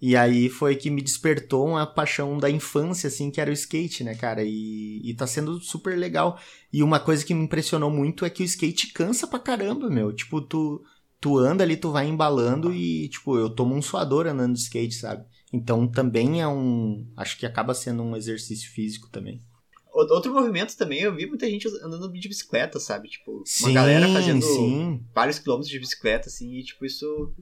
E aí foi que me despertou uma paixão da infância, assim, que era o skate, né, cara? E, e tá sendo super legal. E uma coisa que me impressionou muito é que o skate cansa pra caramba, meu. Tipo, tu tu anda ali, tu vai embalando e, tipo, eu tomo um suador andando de skate, sabe? Então também é um. Acho que acaba sendo um exercício físico também. Outro movimento também, eu vi muita gente andando de bicicleta, sabe? Tipo, uma sim, galera fazendo sim. vários quilômetros de bicicleta, assim, e tipo, isso.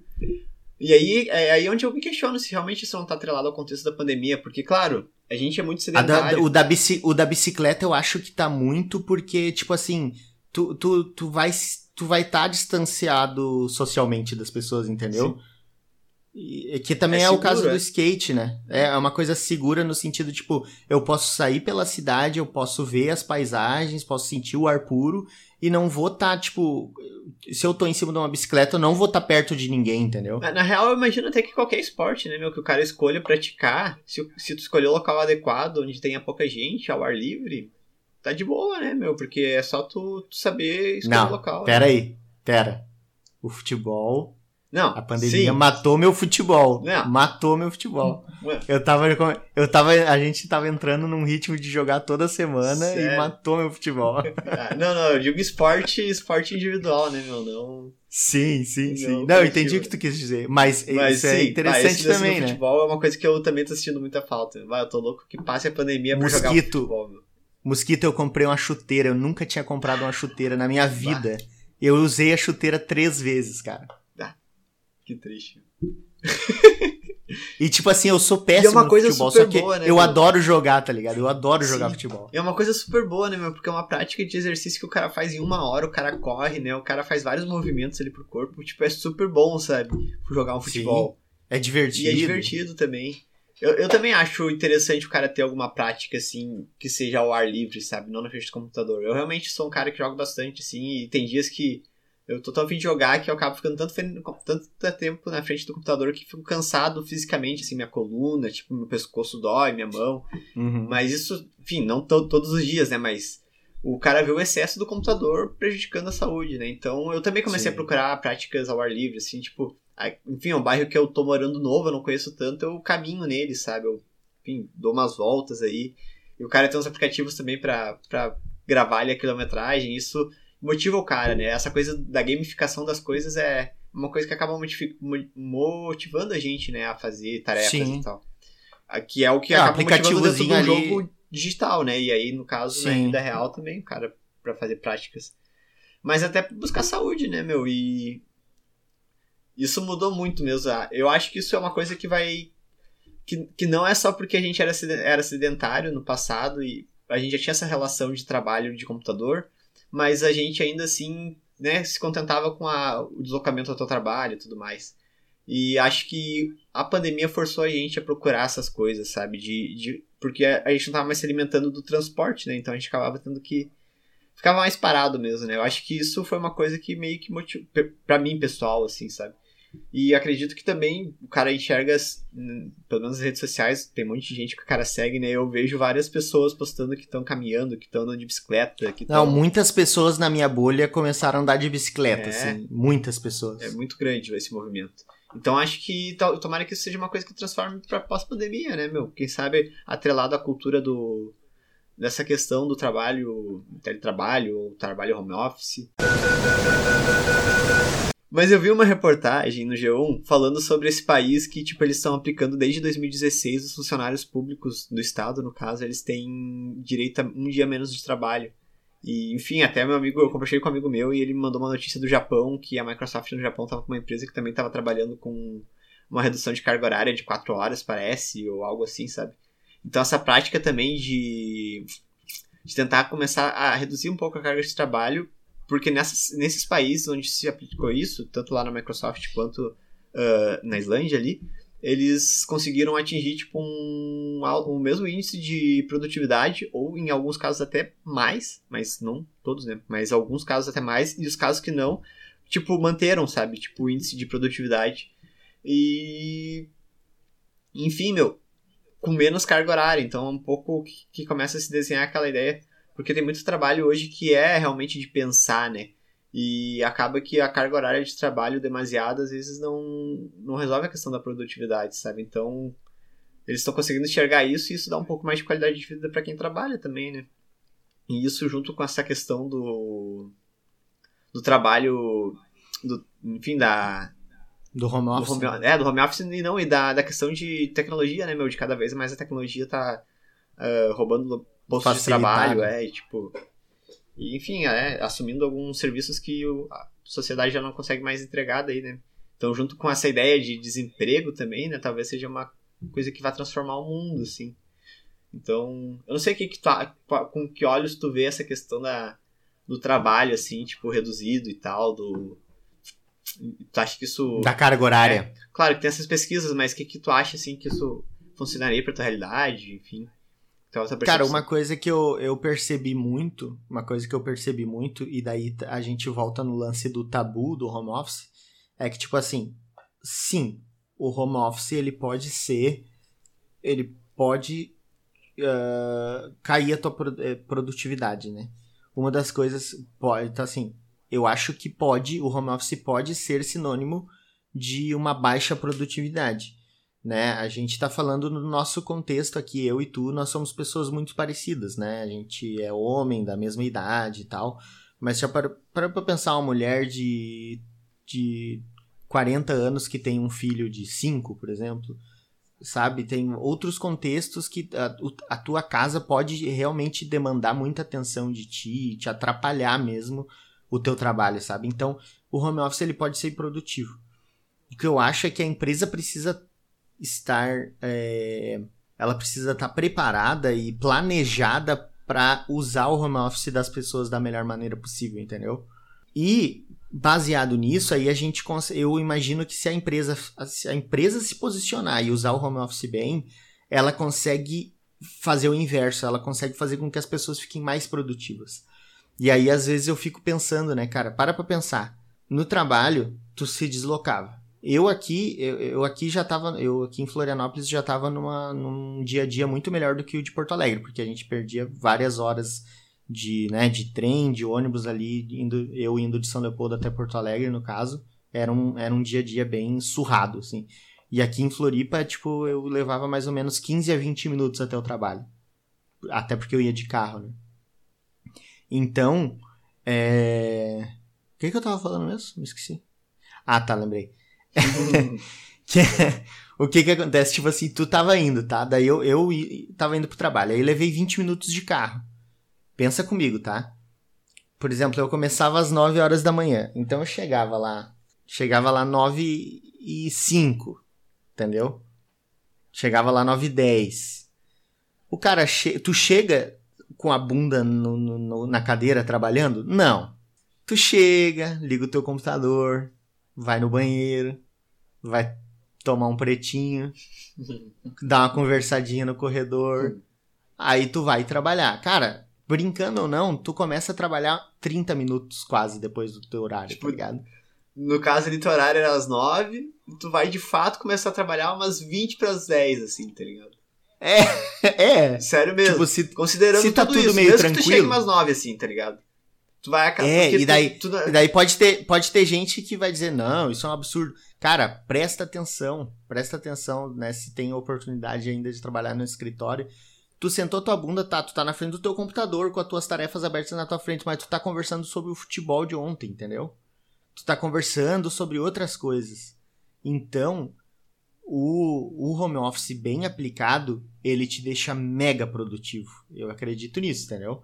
E aí, é aí onde eu me questiono se realmente isso não tá atrelado ao contexto da pandemia, porque, claro, a gente é muito sedentário. Da, o, da bici, o da bicicleta eu acho que tá muito porque, tipo assim, tu, tu, tu vai tu vai estar tá distanciado socialmente das pessoas, entendeu? E, que também é, é seguro, o caso é? do skate, né? É uma coisa segura no sentido, tipo, eu posso sair pela cidade, eu posso ver as paisagens, posso sentir o ar puro e não vou estar, tá, tipo, se eu tô em cima de uma bicicleta, eu não vou estar tá perto de ninguém, entendeu? Na, na, real, eu imagino até que qualquer esporte, né, meu, que o cara escolha praticar, se, se tu escolher o local adequado, onde tenha pouca gente, ao ar livre, tá de boa, né, meu? Porque é só tu, tu saber escolher não, o local. Pera né? aí, pera. O futebol não, a pandemia sim. matou meu futebol. Não. Matou meu futebol. Ué. Eu tava, eu tava, a gente tava entrando num ritmo de jogar toda semana Sério? e matou meu futebol. <laughs> Ah, não, não, eu digo esporte, esporte individual, né, meu? Não. Sim, sim, sim. Não, Não, eu entendi o que tu quis dizer, mas, Mas isso sim, é interessante lance também, né? futebol é uma coisa que eu também tô sentindo muita falta. Vai, eu tô louco que passe a pandemia pra jogar Mosquito. futebol, meu. Mosquito, eu comprei uma chuteira, eu nunca tinha comprado uma chuteira na minha vida. Eu usei a chuteira três vezes, cara. Que triste. E tipo assim, eu sou péssimo E é no futebol, só que boa, né, eu meu? adoro jogar, tá ligado? Eu adoro jogar Sim. futebol. É uma coisa super boa, né, meu? Porque é uma prática de exercício que o cara faz em uma hora, o cara corre, né? O cara faz vários movimentos ali pro corpo. Tipo, é super bom, sabe? Jogar um futebol. É divertido. E é divertido também. Eu, eu também acho interessante o cara ter alguma prática, assim, que seja ao ar livre, sabe? Não na frente do computador. Eu realmente sou um cara que joga bastante, assim, e tem dias que eu tô tão a fim de jogar que eu acabo ficando tanto, tanto tempo na frente do computador que fico cansado fisicamente, assim, minha coluna, tipo, meu pescoço dói, minha mão. Uhum. Mas isso, enfim, não to- todos os dias, né? Mas o cara vê o excesso do computador prejudicando a saúde, né? Então eu também comecei Sim. a procurar práticas ao ar livre, assim, tipo, enfim, é um bairro que eu tô morando novo, eu não conheço tanto, eu caminho nele, sabe? Eu, enfim, dou umas voltas aí. E o cara tem uns aplicativos também pra, pra gravar ali a quilometragem, isso motiva o cara, né? Essa coisa da gamificação das coisas é uma coisa que acaba motivando a gente, né, a fazer tarefas Sim. e tal. Que é o que É, acaba motivando dentro de um ali- jogo digital, né? E aí, no caso, na vida real também, o cara, pra fazer práticas. Mas até pra buscar saúde, né, meu? E isso mudou muito mesmo. Ah, Eu acho que isso é uma coisa que vai. Que, que não é só porque a gente era, era sedentário no passado e a gente já tinha essa relação de trabalho de computador, mas a gente ainda assim né, se contentava com a, o deslocamento até o trabalho e tudo mais. E acho que a pandemia forçou a gente a procurar essas coisas, sabe? De, de, porque a, gente não tava mais se alimentando do transporte, né? Então a gente acabava tendo que. Ficava mais parado mesmo, né? Eu acho que isso foi uma coisa que meio que motivou. Pra mim, pessoal, assim, sabe? E acredito que também o cara enxerga, pelo menos nas redes sociais, tem um monte de gente que o cara segue, né? Eu vejo várias pessoas postando que estão caminhando, que estão andando de bicicleta, que Não, estão. muitas pessoas na minha bolha começaram a andar de bicicleta, É. assim. Muitas pessoas. É muito grande esse movimento. Então acho que to- tomara que isso seja uma coisa que transforme pra pós-pandemia, né, meu? Quem sabe atrelado à cultura do dessa questão do trabalho, teletrabalho ou trabalho home office. Mas eu vi uma reportagem no G1 falando sobre esse país que, tipo, eles estão aplicando desde 2016 os funcionários públicos do estado, no caso, eles têm direito a um dia menos de trabalho. E, enfim, até meu amigo, eu compartilhei com um amigo meu e ele mandou uma notícia do Japão, que a Microsoft no Japão estava com uma empresa que também estava trabalhando com uma redução de carga horária de 4 horas, parece, ou algo assim, sabe? Então essa prática também de, de tentar começar a reduzir um pouco a carga de trabalho, porque nessas, nesses países onde se aplicou isso, tanto lá na Microsoft quanto ah, na Islândia ali, eles conseguiram atingir tipo um, o mesmo índice de produtividade, ou em alguns casos até mais, mas não todos, né? Mas alguns casos até mais, e os casos que não, tipo, manteram, sabe? Tipo, o índice de produtividade. E. Enfim, meu, com menos carga horária. Então é um pouco que, que começa a se desenhar aquela ideia. Porque tem muito trabalho hoje que é realmente de pensar, né? E acaba que a carga horária de trabalho demasiada às vezes não, não resolve a questão da produtividade, sabe? Então eles estão conseguindo enxergar isso e isso dá um pouco mais de qualidade de vida para quem trabalha também, né? E isso junto com essa questão do do trabalho do, enfim, da Do home do office. home, né? é, do home office e não, e da, da questão de tecnologia, né, meu? De cada vez mais a tecnologia tá ah, roubando postos de Facilitado. trabalho, é, e tipo. E, enfim, é, assumindo alguns serviços que o- a sociedade já não consegue mais entregar daí, né? Então, junto com essa ideia de desemprego também, né? Talvez seja uma coisa que vai transformar o mundo, assim. Então, eu não sei que, que a- com que olhos tu vê essa questão da, do trabalho, assim, tipo, reduzido e tal, do. Tu acha que isso. Da carga horária. Claro que tem essas pesquisas, mas o que, que tu acha, assim, que isso funcionaria pra tua realidade, enfim? Então, essa Cara, percepção. uma coisa que eu, eu percebi muito, uma coisa que eu percebi muito, e daí a gente volta no lance do tabu do home office, é que, tipo assim, sim, o home office ele pode ser, ele pode uh, cair a tua eh, produtividade, né? Uma das coisas, pode, então assim, eu acho que pode, o home office pode ser sinônimo de uma baixa produtividade né? A gente tá falando no nosso contexto aqui, eu e tu, nós somos pessoas muito parecidas, né? A gente é homem, da mesma idade e tal. Mas já para para pensar uma mulher de, de 40 anos que tem um filho de 5, por exemplo, sabe? Tem outros contextos que a, a tua casa pode realmente demandar muita atenção de ti, te atrapalhar mesmo o teu trabalho, sabe? Então, o home office ele pode ser produtivo. O que eu acho é que a empresa precisa estar é, ela precisa estar preparada e planejada para usar o home office das pessoas da melhor maneira possível, entendeu? E baseado nisso, aí a gente eu imagino que se a empresa se a empresa se posicionar e usar o home office bem, ela consegue fazer o inverso, ela consegue fazer com que as pessoas fiquem mais produtivas. E aí às vezes eu fico pensando, né, cara, para pra pensar. No trabalho, tu se deslocava. Eu aqui, eu, eu aqui já tava, eu aqui em Florianópolis já tava numa, num dia a dia muito melhor do que o de Porto Alegre, porque a gente perdia várias horas de, né, de trem, de ônibus ali, indo, eu indo de São Leopoldo até Porto Alegre, no caso, era um, era um dia a dia bem surrado, assim. E aqui em Floripa, tipo, eu levava mais ou menos 15 a 20 minutos até o trabalho. Até porque eu ia de carro, né? Então, é... O que, que eu tava falando mesmo? Me esqueci. Ah, tá, lembrei. <laughs> Que é- o que que acontece? Tipo assim, tu tava indo, tá? Daí eu, eu tava indo pro trabalho. Aí levei 20 minutos de carro. Pensa comigo, tá? Por exemplo, eu começava às 9 horas da manhã. Então eu chegava lá. Chegava lá 9 e 5. Entendeu? Chegava lá 9 e 10. O cara, che tu chega com a bunda no- no- no- na cadeira trabalhando? Não. Tu chega, liga o teu computador, vai no banheiro, vai tomar um pretinho, dá uma conversadinha no corredor, aí tu vai trabalhar. Cara, brincando ou não, tu começa a trabalhar 30 minutos quase depois do teu horário, Tipo, tá ligado? No caso ali, teu horário era às 9, tu vai de fato começar a trabalhar umas 20 pras 10, assim, tá ligado? <laughs> É, Sério mesmo. tipo, se, Considerando se tá tudo, tudo isso, meio mesmo que tu tranquilo. chegue umas 9, assim, tá ligado? Tu vai acabar. É, e daí- Tu, tu, E daí pode ter, pode ter gente que vai dizer, não, isso é um absurdo. Cara, presta atenção, presta atenção, né? Se tem oportunidade ainda de trabalhar no escritório. Tu sentou tua bunda, tá? Tu tá na frente do teu computador com as tuas tarefas abertas na tua frente, mas tu tá conversando sobre o futebol de ontem, entendeu? Tu tá conversando sobre outras coisas. Então, o, o home office bem aplicado, ele te deixa mega produtivo. Eu acredito nisso, entendeu?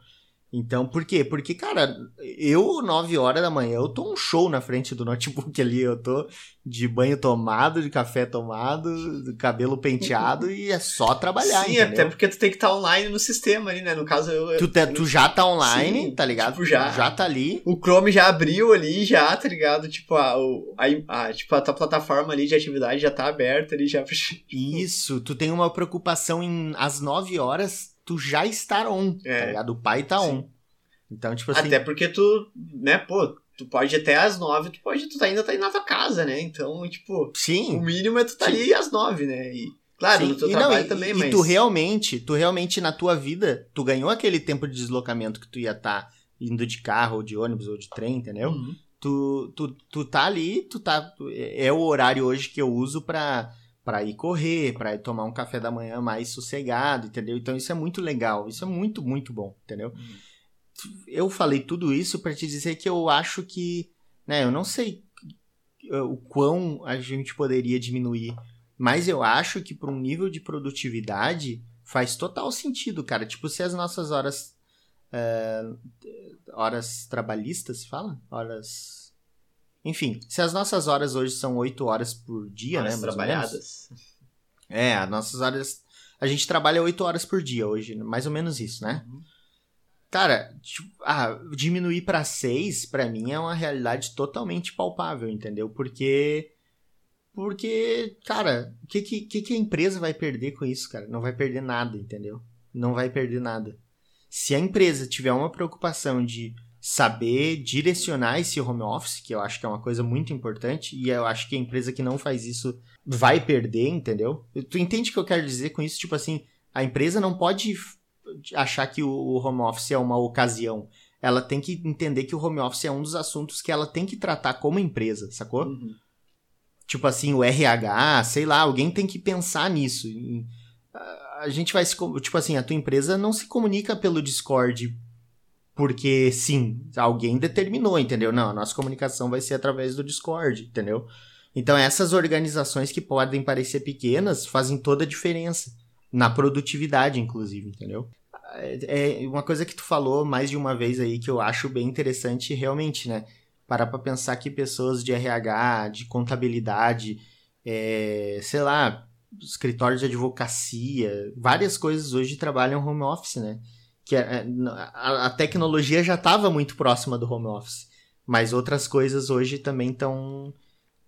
Então, por quê? Porque, cara, eu, 9 horas da manhã, eu tô um show na frente do notebook ali. Eu tô de banho tomado, de café tomado, cabelo penteado e é só trabalhar, Sim, entendeu? até porque tu tem que estar online no sistema ali, né? No caso, eu. eu- Tu, te- tu já tá online, Sim, tá ligado? tipo, já. já tá ali. O Chrome já abriu ali, já, tá ligado? Tipo, a, a, a- tipo, a tua plataforma ali de atividade já tá aberta ali, já. <laughs> Isso, tu tem uma preocupação em às 9 horas, tu já estar on, É. tá ligado? O pai tá Sim. on. Então, tipo assim, Até porque tu, né, pô, tu pode até às nove, tu pode, tu ainda tá indo na tua casa, né? Então, tipo, o sim. mínimo é tu tá Sim. ali às nove, né? E, claro, Sim, no teu e não, trabalho e- também, e mas. tu realmente, tu realmente na tua vida, tu ganhou aquele tempo de deslocamento que tu ia estar indo de carro, ou de ônibus, ou de trem, entendeu? Uhum. Tu, tu, tu tá ali, tu tá. É o horário hoje que eu uso pra, pra ir correr, pra ir tomar um café da manhã mais sossegado, entendeu? Então isso é muito legal, isso é muito, muito bom, entendeu? Uhum. Eu falei tudo isso pra te dizer que eu acho que, né, eu não sei eh, o quão a gente poderia diminuir, mas eu acho que para um nível de produtividade faz total sentido, cara. Tipo, se as nossas horas eh, horas trabalhistas, se fala? Horas enfim, se as nossas horas hoje são 8 horas por dia, Horas né? ou menos. trabalhadas. É, as nossas horas. A gente trabalha 8 horas por dia hoje, mais ou menos isso, né? Uhum. Cara, tipo, ah, diminuir pra 6, pra mim, é uma realidade totalmente palpável, entendeu? Porque. Porque, cara, o que, que que a empresa vai perder com isso, cara? Não vai perder nada, entendeu? não vai perder nada. Se a empresa tiver uma preocupação de saber direcionar esse home office, que eu acho que é uma coisa muito importante, e eu acho que a empresa que não faz isso vai perder, entendeu? Tu entende o que eu quero dizer com isso? Tipo assim, a empresa não pode achar que o home office é uma ocasião. Ela tem que entender que o home office é um dos assuntos que ela tem que tratar como empresa, sacou? Uhum. Tipo assim, o RH, sei lá, alguém tem que pensar nisso. A gente vai se. Tipo assim, a tua empresa não se comunica pelo Discord porque sim, alguém determinou, entendeu? Não, a nossa comunicação vai ser através do Discord, entendeu? Então essas organizações que podem parecer pequenas fazem toda a diferença na produtividade, inclusive, entendeu? É, é uma coisa que tu falou mais de uma vez aí que eu acho bem interessante realmente, né? Parar pra pensar que pessoas de RH, de contabilidade, é, sei lá, escritórios de advocacia, várias coisas hoje trabalham home office, né? Que a, é, é, a, a tecnologia já estava muito próxima do home office, mas outras coisas hoje também estão.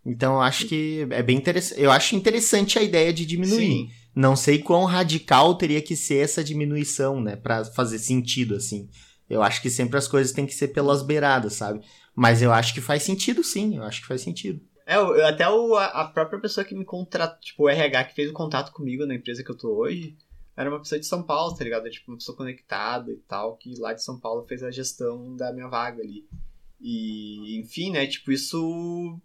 Então eu acho que é bem interessante. Eu acho interessante a ideia de diminuir. Sim. Não sei quão radical teria que ser essa diminuição, né, para fazer sentido assim. Eu acho que sempre as coisas têm que ser pelas beiradas, sabe? Mas eu acho que faz sentido sim, eu acho que faz sentido. É, até o, a própria pessoa que me contratou, tipo, o RH que fez o contato comigo na empresa que eu tô hoje, era uma pessoa de São Paulo, tá ligado? Tipo, uma pessoa conectada e tal, que lá de São Paulo fez a gestão da minha vaga ali. E, enfim, né, tipo, isso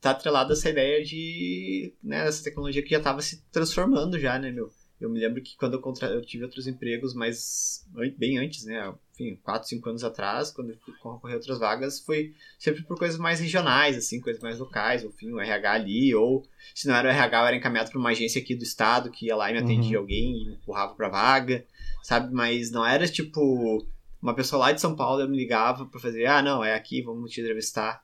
tá atrelado a essa ideia de, né, essa tecnologia que já tava se transformando já, né, meu? Eu me lembro que quando eu, contra... eu tive outros empregos, mas bem antes, né? Enfim, 4, 5 anos atrás, quando eu a outras vagas, foi sempre por coisas mais regionais, assim, coisas mais locais, enfim, o RH ali, ou se não era o RH, eu era encaminhado para uma agência aqui do estado que ia lá e me atendia uhum. alguém e me empurrava pra vaga, sabe? Mas não era tipo uma pessoa lá de São Paulo me ligava para fazer, ah, não, é aqui, vamos te entrevistar.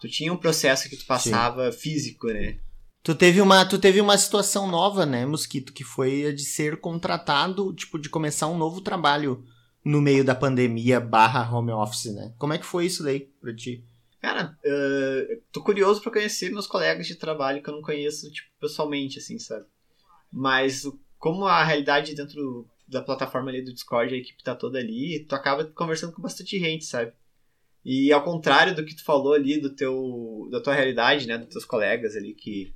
Tu tinha um processo que tu passava Sim. físico, né? Tu teve uma, tu teve uma situação nova, né, Mosquito, que foi a de ser contratado, tipo, de começar um novo trabalho no meio da pandemia barra home office, né? Como é que foi isso daí pra ti? Cara, uh, tô curioso para conhecer meus colegas de trabalho que eu não conheço, tipo, pessoalmente, assim, sabe? Mas como a realidade dentro da plataforma ali do Discord, a equipe tá toda ali, tu acaba conversando com bastante gente, sabe? E ao contrário do que tu falou ali do teu, da tua realidade, né, dos teus colegas ali que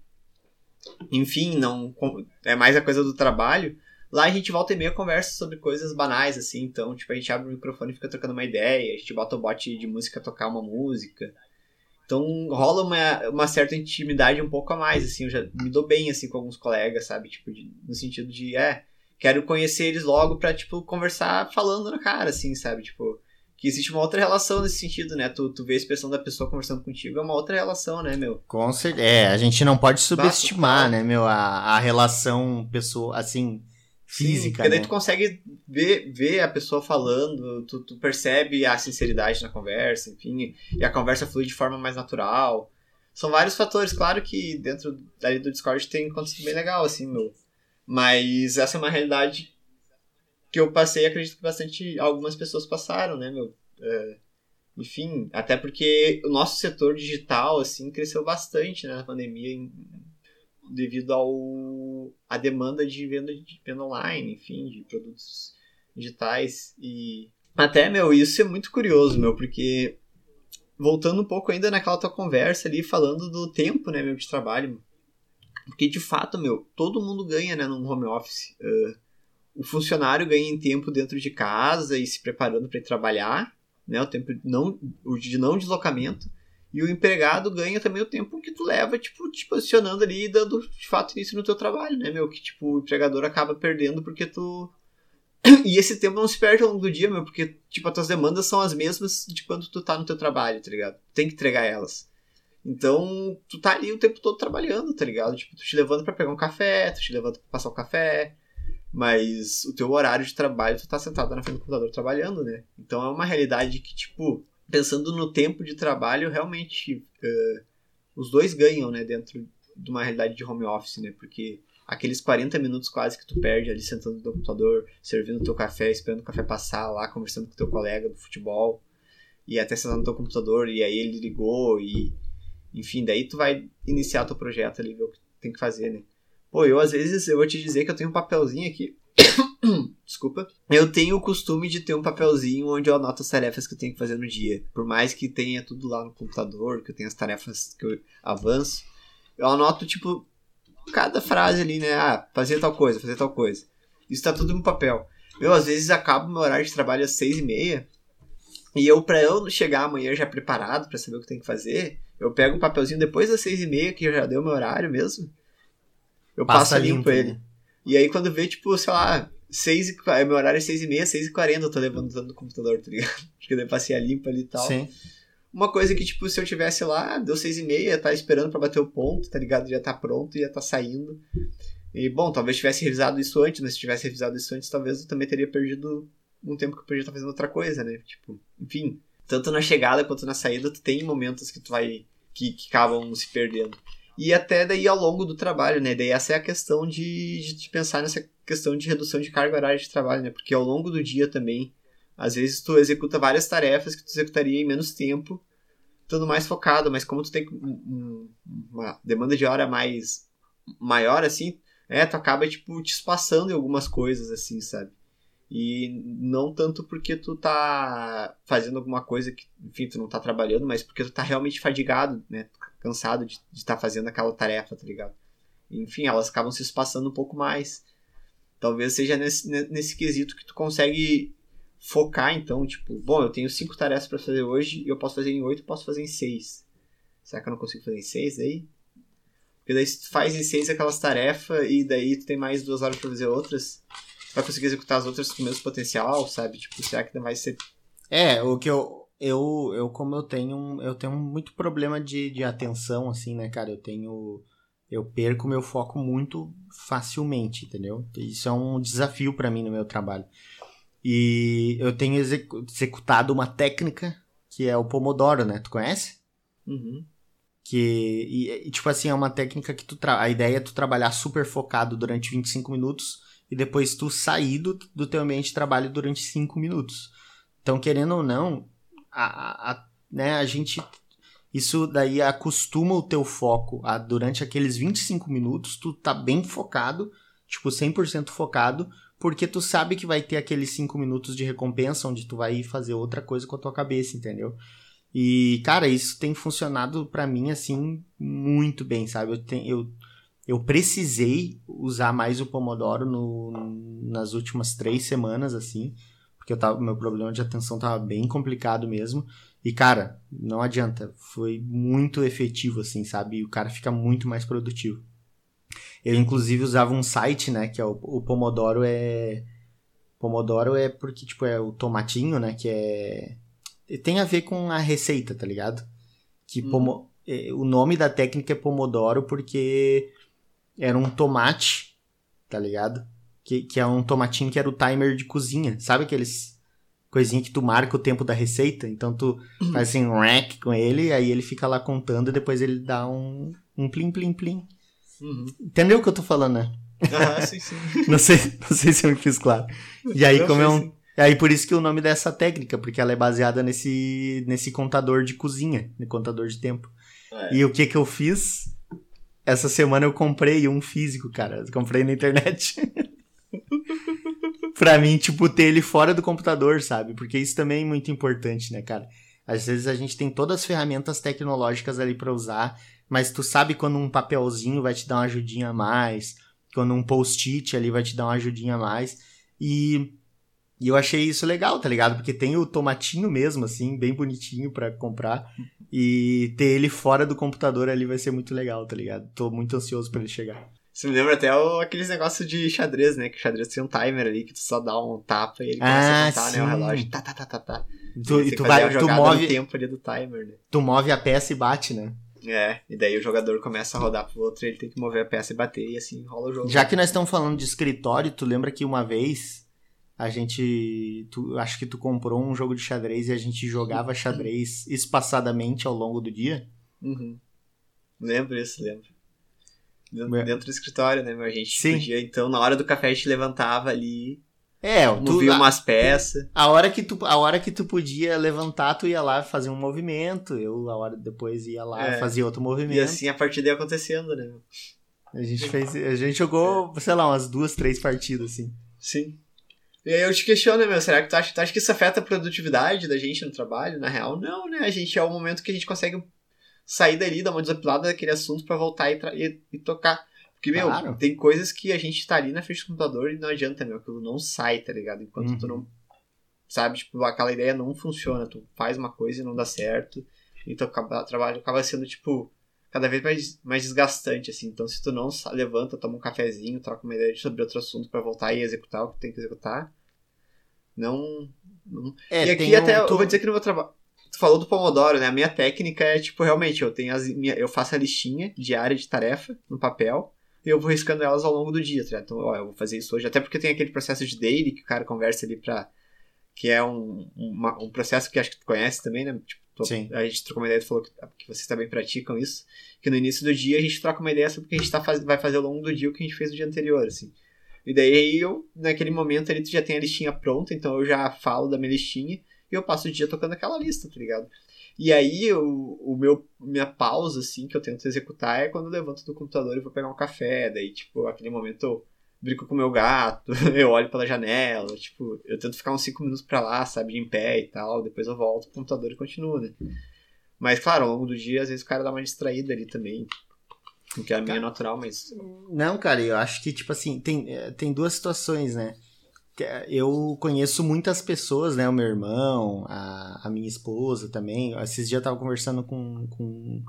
enfim, não é mais a coisa do trabalho. Lá a gente volta e meia conversa sobre coisas banais, assim. Então, tipo, a gente abre o microfone e fica trocando uma ideia. A gente bota o bot de música tocar uma música. Então, rola uma, uma certa intimidade um pouco a mais, assim. Eu já me dou bem, assim, com alguns colegas, sabe? Tipo, de, no sentido de, é, quero conhecer eles logo pra, tipo, conversar falando na cara, assim, sabe? Tipo, que existe uma outra relação nesse sentido, né? Tu, tu vê a expressão da pessoa conversando contigo, é uma outra relação, né, meu? Com certeza. É, a gente não pode subestimar, né, meu, a, a relação pessoa, assim, física. Sim, porque daí né? tu consegue ver, ver a pessoa falando, tu, tu percebe a sinceridade na conversa, enfim, e a conversa flui de forma mais natural. São vários fatores, claro que dentro ali do Discord tem conteúdo bem legal, assim, meu. Mas essa é uma realidade que eu passei, acredito que bastante algumas pessoas passaram, né, meu? É, enfim, até porque o nosso setor digital, assim, cresceu bastante né, na pandemia em, devido ao a demanda de venda de venda online, enfim, de produtos digitais e até, meu, isso é muito curioso, meu, porque voltando um pouco ainda naquela tua conversa ali, falando do tempo, né, meu, de trabalho, porque de fato, meu, todo mundo ganha, né, num home office. Uh, o funcionário ganha em tempo dentro de casa e se preparando para ir trabalhar, né? O tempo não, o de não deslocamento. E o empregado ganha também o tempo que tu leva, tipo, te posicionando ali e dando de fato início no teu trabalho, né, meu? Que, tipo, o empregador acaba perdendo porque tu. <coughs> e esse tempo não se perde ao longo do dia, meu, porque, tipo, as tuas demandas são as mesmas de quando tu tá no teu trabalho, tá ligado? Tem que entregar elas. Então, tu tá ali o tempo todo trabalhando, tá ligado? Tipo, tu te levando para pegar um café, tu te levando pra passar o um café, mas o teu horário de trabalho, tu tá sentado na frente do computador trabalhando, né? Então é uma realidade que, tipo, pensando no tempo de trabalho, realmente uh, os dois ganham, né? Dentro de uma realidade de home office, né? Porque aqueles 40 minutos quase que tu perde ali sentando no teu computador, servindo teu café, esperando o café passar lá, conversando com teu colega do futebol, e até sentando no teu computador, e aí ele ligou, e enfim, daí tu vai iniciar teu projeto ali, ver o que tem que fazer, né? Pô, eu às vezes, eu vou te dizer que eu tenho um papelzinho aqui. <coughs> Desculpa. Eu tenho o costume de ter um papelzinho onde eu anoto as tarefas que eu tenho que fazer no dia. Por mais que tenha tudo lá no computador, que eu tenha as tarefas que eu avanço, eu anoto, tipo, cada frase ali, né? Ah, fazer tal coisa, fazer tal coisa. Isso tá tudo no papel. Eu, às vezes, acabo meu horário de trabalho às seis e meia. E eu, pra eu chegar amanhã já preparado para saber o que tem que fazer, eu pego um papelzinho depois das seis e meia, que já deu meu horário mesmo. Eu Passa passo limpo limpo, ele. né? E aí quando vê, tipo, sei lá, seis e, qua- meu horário é seis e meia, seis e quarenta eu tô levantando do computador, <laughs> tá ligado? Acho que eu passei a limpa ali e tal. Sim. Uma coisa que, tipo, se eu tivesse lá, deu seis e meia, tá esperando pra bater o ponto, tá ligado? Já tá pronto, já tá saindo. E, bom, talvez tivesse revisado isso antes, mas se tivesse revisado isso antes, talvez eu também teria perdido um tempo que eu podia estar fazendo outra coisa, né? Tipo, enfim. Tanto na chegada quanto na saída, tu tem momentos que tu vai... que, que acabam se perdendo. E até daí ao longo do trabalho, né? Daí essa é a questão de, de, pensar nessa questão de redução de carga horária de trabalho, né? Porque ao longo do dia também, às vezes tu executa várias tarefas que tu executaria em menos tempo, estando mais focado, mas como tu tem um- um- uma demanda de hora mais maior, assim, é, tu acaba, tipo, te espaçando em algumas coisas, assim, sabe? E não tanto porque tu tá fazendo alguma coisa que, enfim, tu não tá trabalhando, mas porque tu tá realmente fadigado, né? Cansado de estar fazendo aquela tarefa, tá ligado? Enfim, elas acabam se espaçando um pouco mais. Talvez seja nesse, ne- nesse quesito que tu consegue focar, então, tipo, bom, eu tenho cinco tarefas pra fazer hoje e eu posso fazer em oito, posso fazer em seis. Será que eu não consigo fazer em seis aí? Porque daí se tu faz em seis aquelas tarefas e daí tu tem mais duas horas pra fazer outras, tu vai conseguir executar as outras com o mesmo potencial, sabe? Tipo, será que não vai ser. É, o que eu. Eu, eu como eu tenho. Eu tenho muito problema de, de atenção, assim, né, cara? Eu tenho. Eu perco meu foco muito facilmente, entendeu? Isso é um desafio pra mim no meu trabalho. E eu tenho execu- executado uma técnica que é o Pomodoro, né? Tu conhece? Uhum. Que, e, e, tipo assim, é uma técnica que tu a ideia é tu trabalhar super focado durante 25 minutos e depois tu sair do, do teu ambiente de trabalho durante 5 minutos. Então, querendo ou não, a, a, né, a gente. Isso daí acostuma o teu foco a durante aqueles 25 minutos, tu tá bem focado, tipo 100% focado, porque tu sabe que vai ter aqueles 5 minutos de recompensa onde tu vai fazer outra coisa com a tua cabeça, entendeu? E, cara, isso tem funcionado pra mim, assim, muito bem, sabe? Eu, tenho, eu, eu precisei usar mais o Pomodoro no, nas últimas três semanas, assim, porque eu tava, meu problema de atenção tava bem complicado mesmo. E, cara, não adianta, foi muito efetivo, assim, sabe? E o cara fica muito mais produtivo. Eu, inclusive, usava um site, né, que é o, o Pomodoro é... Pomodoro é porque, tipo, é o tomatinho, né, que é... Tem a ver com a receita, tá ligado? Que Uhum. pomo... é, o nome da técnica é Pomodoro porque era um tomate, tá ligado? Que, que é um tomatinho que era o timer de cozinha. Sabe aqueles coisinha que tu marca o tempo da receita? Então tu faz assim, um rack com ele, aí ele fica lá contando e depois ele dá um, um plim, plim, plim. Uhum. Entendeu o que eu tô falando, né? Aham, <laughs> sim, sim. Não sei, não sei se eu me fiz claro. E aí, Não, como é um. sim. E aí, por isso que o nome dessa técnica, porque ela é baseada nesse, nesse contador de cozinha, no contador de tempo. É. E o que que eu fiz? Essa semana eu comprei um físico, cara. Eu comprei na internet. <laughs> pra mim, tipo, ter ele fora do computador, sabe? Porque isso também é muito importante, né, cara? Às vezes a gente tem todas as ferramentas tecnológicas ali pra usar, mas tu sabe quando um papelzinho vai te dar uma ajudinha a mais, quando um post-it ali vai te dar uma ajudinha a mais. E, e eu achei isso legal, tá ligado? Porque tem o tomatinho mesmo, assim, bem bonitinho pra comprar. E ter ele fora do computador ali vai ser muito legal, tá ligado? Tô muito ansioso pra ele chegar. Você me lembra até o- aqueles negócios de xadrez, né? Que o xadrez tem um timer ali que tu só dá um tapa e ele começa Ah, a contar, né? O relógio. Tá, tá, tá, tá, tá. Tu, e tu, vai, tu, move, tempo ali do timer, né? tu move a peça e bate, né? É, e daí o jogador começa a rodar pro outro e ele tem que mover a peça e bater e assim rola o jogo. Já que nós estamos falando de escritório, tu lembra que uma vez a gente. Tu, acho que tu comprou um jogo de xadrez e a gente jogava xadrez espaçadamente ao longo do dia? Uhum. Lembro isso, lembro. Dentro, É. do escritório, né? Mas a gente Sim. podia, então, na hora do café a gente levantava ali, É, tu, movia a, umas peças. a hora que tu, a hora que tu podia levantar, tu ia lá fazer um movimento. Eu, a hora depois, ia lá É. fazer outro E movimento. assim a partir daí acontecendo, né? A gente fez. A gente jogou, sei lá, umas duas, três partidas, assim. Sim. E aí eu te questiono, meu, será que tu acha, tu acha que isso afeta a produtividade da gente no trabalho? Na real, não, né? A gente é o momento que a gente consegue sair dali, dar uma desapilada daquele assunto para voltar e, e, e, tocar. Porque, meu, claro. tem coisas que a gente tá ali na frente do computador e não adianta, meu, aquilo não sai, tá ligado? Enquanto uhum. tu não. Sabe, tipo, aquela ideia não funciona. Tu faz uma coisa e não dá certo. E teu trabalho acaba sendo, tipo, cada vez mais, mais desgastante, assim. Então, se tu não levanta, toma um cafezinho, troca uma ideia sobre outro assunto para voltar e executar o que tem que executar, não. não... É, e aqui até, um, eu vou dizer que no meu trabalho. Tu falou do Pomodoro, né? A minha técnica é, tipo, realmente, eu tenho as, minha, eu faço a listinha diária de tarefa no papel e eu vou riscando elas ao longo do dia, tá Então, ó, eu vou fazer isso hoje. Até porque tem aquele processo de daily que o cara conversa ali pra. Que é um, uma, um processo que acho que tu conhece também, né? Tipo, Sim. A gente trocou uma ideia, tu falou que, que, vocês também praticam isso. Que no início do dia a gente troca uma ideia sobre o que a gente tá faz, vai fazer ao longo do dia o que a gente fez no dia anterior, assim. E daí eu, naquele momento ali, tu já tem a listinha pronta, então eu já falo da minha listinha e eu passo o dia tocando aquela lista, tá ligado? E aí o, o meu, minha pausa, assim, que eu tento executar é quando eu levanto do computador e vou pegar um café. Daí, tipo, aquele momento eu brinco com o meu gato, <laughs> eu olho pela janela, tipo, eu tento ficar uns 5 minutos pra lá, sabe, em pé e tal, depois eu volto pro computador e continuo, né? Mas, claro, ao longo do dia, às vezes o cara dá uma distraída ali também. Que é a minha natural, mas. Não, cara, eu acho que, tipo assim, tem, eh, tem duas situações, né? Eh, eu conheço muitas pessoas, né? O meu irmão, a, a minha esposa também. Esses dias eu tava conversando com, com,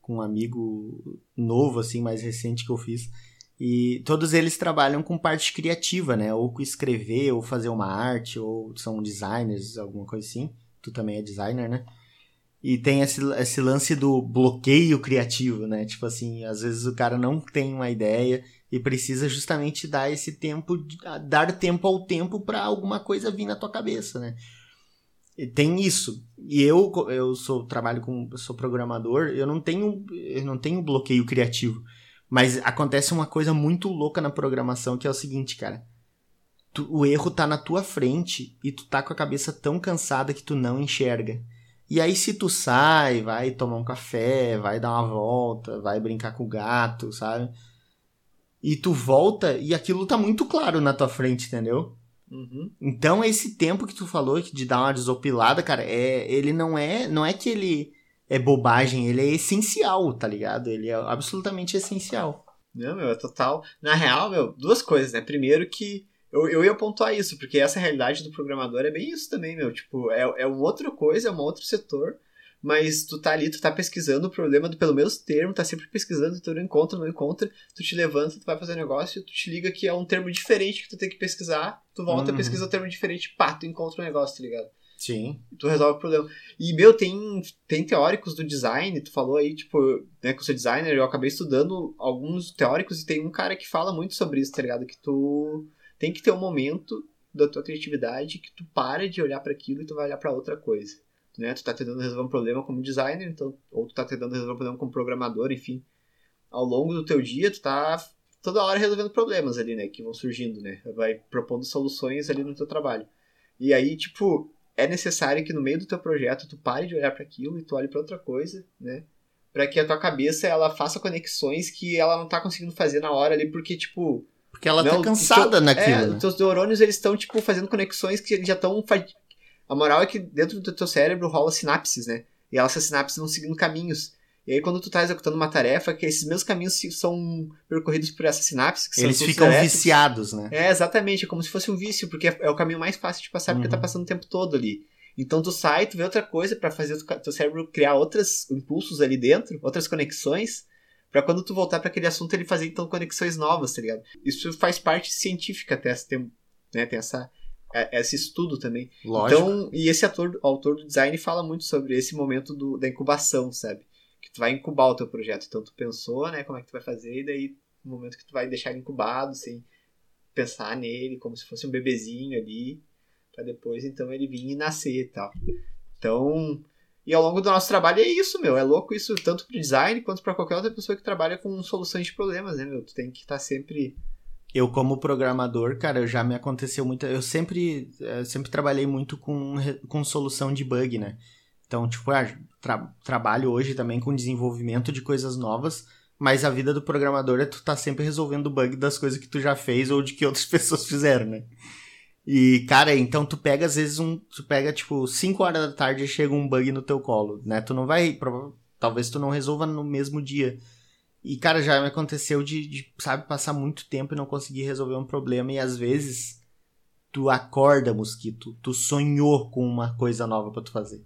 com um amigo novo, assim, mais recente que eu fiz. E todos eles trabalham com parte criativa, né? Ou com escrever, ou fazer uma arte, ou são designers, alguma coisa assim. Tu também é designer, né? E tem esse, esse lance do bloqueio criativo, né? Tipo assim, às vezes o cara não tem uma ideia e precisa justamente dar esse tempo, dar tempo ao tempo para alguma coisa vir na tua cabeça, né? E tem isso. E eu, eu sou trabalho com sou programador, eu não tenho eu não tenho bloqueio criativo. Mas acontece uma coisa muito louca na programação que é o seguinte, cara. Tu, o erro tá na tua frente e tu tá com a cabeça tão cansada que tu não enxerga. E aí, se tu sai, vai tomar um café, vai dar uma volta, vai brincar com o gato, sabe? E tu volta e aquilo tá muito claro na tua frente, entendeu? Uhum. Então, esse tempo que tu falou de dar uma desopilada, cara, é, ele não é, não é que ele é bobagem, ele é essencial, tá ligado? Ele é absolutamente essencial. Não, meu, é total. Na real, meu, duas coisas, né? Primeiro que eu, eu ia pontuar isso, porque essa realidade do programador é bem isso também, meu. Tipo, é, é uma outra coisa, é um outro setor, mas tu tá ali, tu tá pesquisando o problema do pelo menos termo, tá sempre pesquisando, tu não encontra, não encontra, tu te levanta, tu vai fazer um negócio, tu te liga que é um termo diferente que tu tem que pesquisar, tu volta, uhum. pesquisa o termo diferente, pá, tu encontra o um negócio, tá ligado? Sim. Tu resolve o problema. E, meu, tem, tem teóricos do design, tu falou aí, tipo, né, que eu sou designer, eu acabei estudando alguns teóricos e tem um cara que fala muito sobre isso, tá ligado? Que tu tem que ter um momento da tua criatividade que tu para de olhar para aquilo e tu vai olhar para outra coisa. Né? Tu tá tentando resolver um problema como designer, então, ou tu tá tentando resolver um problema como programador, enfim. Ao longo do teu dia, tu tá toda hora resolvendo problemas ali, né? Que vão surgindo, né? Vai propondo soluções ali no teu trabalho. E aí, tipo, é necessário que no meio do teu projeto tu pare de olhar para aquilo e tu olhe para outra coisa, né? Para que a tua cabeça ela faça conexões que ela não tá conseguindo fazer na hora ali, porque tipo, porque ela tá não, tá cansada teu, naquilo. É, né? Teus neurônios, eles estão, tipo, fazendo conexões que já estão... A moral é que dentro do teu cérebro rola sinapses, né? E elas, essas sinapses vão seguindo caminhos. E aí, quando tu tá executando uma tarefa, que esses mesmos caminhos são percorridos por essas sinapses. Que Eles ficam viciados, né? É, exatamente. É como se fosse um vício, porque é, é o caminho mais fácil de passar, porque tá uhum. tá passando o tempo todo ali. Então tu sai, tu vê outra coisa para fazer o teu cérebro criar outros impulsos ali dentro, outras conexões, para quando tu voltar para aquele assunto ele fazer então conexões novas, tá ligado? Isso faz parte científica até, tem, né, tem essa esse estudo também. Lógico. Então, e esse ator, autor do design fala muito sobre esse momento do, da incubação, sabe? Que tu vai incubar o teu projeto. Então tu pensou, né, como é que tu vai fazer, e daí no momento que tu vai deixar ele incubado, sem pensar nele, como se fosse um bebezinho ali, para depois então ele vir e nascer e tal. Então, e ao longo do nosso trabalho é isso, meu. É louco isso tanto pro design quanto para qualquer outra pessoa que trabalha com soluções de problemas, né, meu? Tu tem que estar tá sempre. Eu, como programador, cara, já me aconteceu muito. Eu sempre, eh, sempre trabalhei muito com, com solução de bug, né? Então, tipo, ah, tra trabalho hoje também com desenvolvimento de coisas novas, mas a vida do programador é tu tá sempre resolvendo bug das coisas que tu já fez ou de que outras <laughs> pessoas fizeram, né? E, cara, então tu pega, às vezes, um. Tu pega, tipo, 5 horas da tarde e chega um bug no teu colo, né? Tu não vai. Talvez tu não resolva no mesmo dia. E, cara, já me aconteceu de, de, sabe, passar muito tempo e não conseguir resolver um problema. E às vezes tu acorda, mosquito. Tu sonhou com uma coisa nova para tu fazer.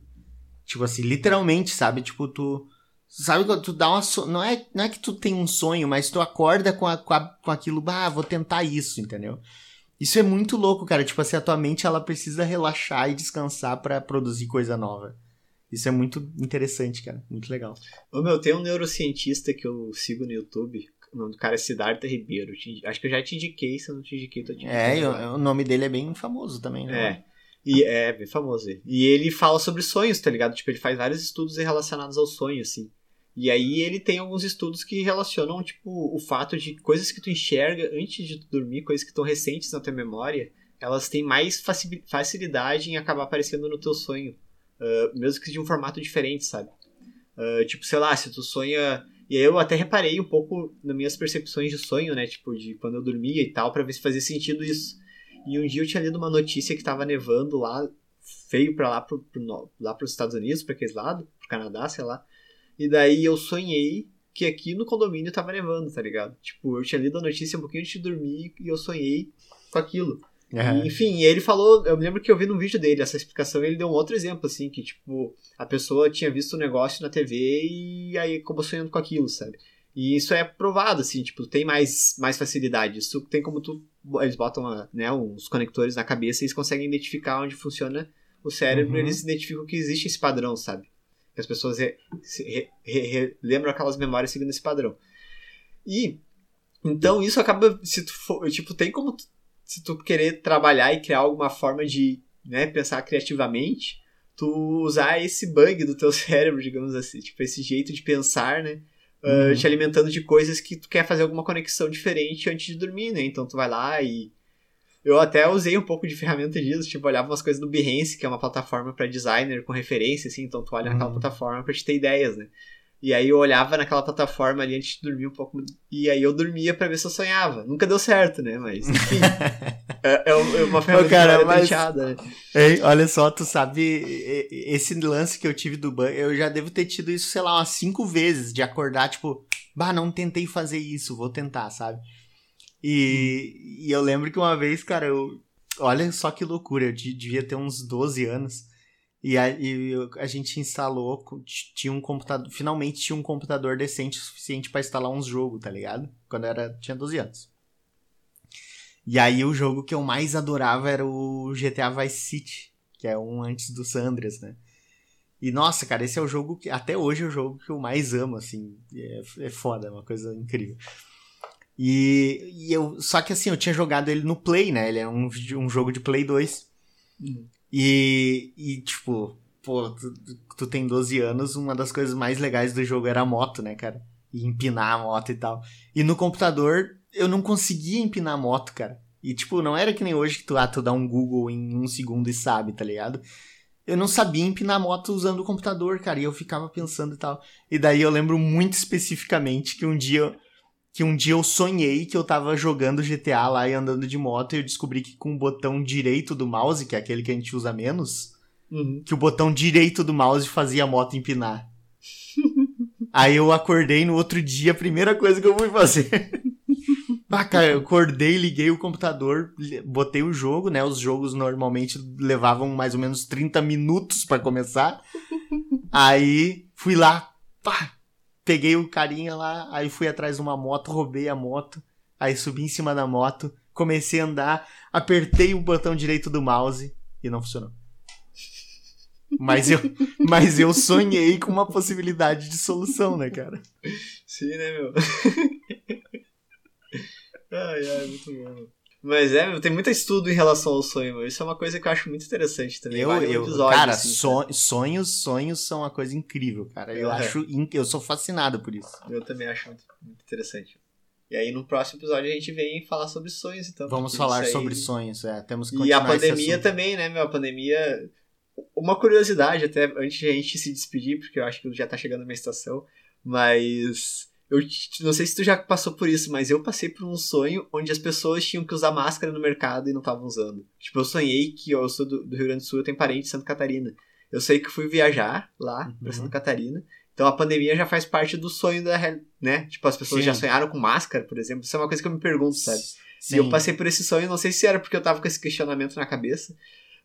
Tipo assim, literalmente, sabe? Tipo, tu. Sabe quando tu dá uma. So... Não, é, não é que tu tem um sonho, mas tu acorda com, a, com, a, com aquilo, ah, vou tentar isso, entendeu? Isso é muito louco, cara. Tipo assim, a tua mente ela precisa relaxar e descansar para produzir coisa nova. Isso é muito interessante, cara. Muito legal. Ô, meu, tem um neurocientista que eu sigo no YouTube. O nome do cara é Siddhartha Ribeiro. Acho que eu já te indiquei, se eu não te indiquei, tô te É, eu, o nome dele é bem famoso também, né? É. E é bem famoso. E ele fala sobre sonhos, tá ligado? Tipo, ele faz vários estudos relacionados ao sonho, assim. E aí ele tem alguns estudos que relacionam, tipo, o fato de coisas que tu enxerga antes de tu dormir, coisas que estão recentes na tua memória, elas têm mais facilidade em acabar aparecendo no teu sonho. Uh, mesmo que de um formato diferente, sabe? Uh, tipo, sei lá, se tu sonha. E aí eu até reparei um pouco nas minhas percepções de sonho, né? Tipo, de quando eu dormia e tal, para ver se fazia sentido isso. E um dia eu tinha lido uma notícia que tava nevando lá, feio pra lá, pro, pro, lá pros Estados Unidos, pra aqueles lados, pro Canadá, sei lá. E daí eu sonhei que aqui no condomínio tava nevando, tá ligado? Tipo, eu tinha lido a notícia um pouquinho antes de dormir e eu sonhei com aquilo. Uhum. E, enfim, ele falou, eu me lembro que eu vi num vídeo dele essa explicação, ele deu um outro exemplo, assim, que tipo, a pessoa tinha visto o um negócio na TV e aí acabou sonhando com aquilo, sabe? E isso é provado, assim, tipo, tem mais, mais facilidade. Isso tem como tu. Eles botam né, uns conectores na cabeça e eles conseguem identificar onde funciona o cérebro uhum. eles identificam que existe esse padrão, sabe? Que as pessoas re, re, re, lembram aquelas memórias seguindo esse padrão. E então isso acaba se tu for, tipo, tem como se tu querer trabalhar e criar alguma forma de, né, pensar criativamente, tu usar esse bug do teu <laughs> cérebro, digamos assim, tipo esse jeito de pensar, né? Uh, te alimentando de coisas que tu quer fazer alguma conexão diferente antes de dormir, né? Então tu vai lá e eu até usei um pouco de <laughs> ferramenta disso, tipo, olhava umas coisas no Behance, que é uma plataforma para designer com referência, assim, então tu olha uhum. naquela plataforma pra te ter ideias, né? E aí eu olhava naquela plataforma ali antes de dormir um pouco, e aí eu dormia para ver se eu sonhava. Nunca deu certo, né? Mas, enfim, <laughs> é, é, uma ferramenta cara, mas, né? Ei, olha só, tu sabe, esse lance que eu tive do banho, eu já devo ter tido isso, sei lá, umas cinco vezes, de acordar, tipo, bah, não tentei fazer isso, vou tentar, sabe? E, e eu lembro que uma vez, cara, eu. Olha só que loucura, eu devia ter uns 12 anos. E a, e a gente instalou, tinha um computador, finalmente tinha um computador decente o suficiente para instalar uns jogos, tá ligado? Quando era, tinha 12 anos. E aí o jogo que eu mais adorava era o GTA Vice City, que é um antes do Sandras, né? E nossa, cara, esse é o jogo que até hoje é o jogo que eu mais amo, assim, é, é foda, é uma coisa incrível. E, e, eu. Só que assim, eu tinha jogado ele no Play, né? Ele é um, um jogo de Play 2. Uhum. E, e, tipo, pô, tu, tu, tem 12 anos, uma das coisas mais legais do jogo era a moto, né, cara? E empinar a moto e tal. E no computador, eu não conseguia empinar a moto, cara. E, tipo, não era que nem hoje que tu, ah, tu dá um Google em um segundo e sabe, tá ligado? Eu não sabia empinar a moto usando o computador, cara. E eu ficava pensando e tal. E daí eu lembro muito especificamente que um dia que um dia eu sonhei que eu tava jogando GTA lá e andando de moto e eu descobri que com o botão direito do mouse, que é aquele que a gente usa menos, uhum. que o botão direito do mouse fazia a moto empinar. <laughs> Aí eu acordei no outro dia, a primeira coisa que eu fui fazer. <laughs> ah, cara, eu acordei, liguei o computador, botei o jogo, né? Os jogos normalmente levavam mais ou menos 30 minutos para começar. <laughs> Aí fui lá, pá, peguei o carinha lá, aí fui atrás de uma moto, roubei a moto, aí subi em cima da moto, comecei a andar, apertei o botão direito do mouse e não funcionou. Mas eu, <laughs> mas eu sonhei com uma possibilidade de solução, né, cara? Sim, né, meu? <laughs> ai, ai, muito bom. Mas é, tem muito estudo em relação ao sonho. Isso é uma coisa que eu acho muito interessante também. Eu, eu episódio, cara, assim, so, sonhos, sonhos são uma coisa incrível, cara. Eu é. acho, eu sou fascinado por isso. Eu também acho muito, muito, interessante. E aí no próximo episódio a gente vem falar sobre sonhos, então. Vamos falar aí... sobre sonhos, é. Temos que E a pandemia também, né, meu? A pandemia. Uma curiosidade, até antes de a gente se despedir, porque eu acho que já tá chegando a minha estação, mas Eu não sei se tu já passou por isso, mas eu passei por um sonho onde as pessoas tinham que usar máscara no mercado e não estavam usando. Tipo, eu sonhei que ó, eu sou do, do Rio Grande do Sul, eu tenho parente em Santa Catarina. Eu sei que fui viajar lá pra Uhum. Santa Catarina. Então a pandemia já faz parte do sonho da né? Tipo, as pessoas Sim. já sonharam com máscara, por exemplo. Isso é uma coisa que eu me pergunto, sabe? Sim. E eu passei por esse sonho, não sei se era porque eu tava com esse questionamento na cabeça,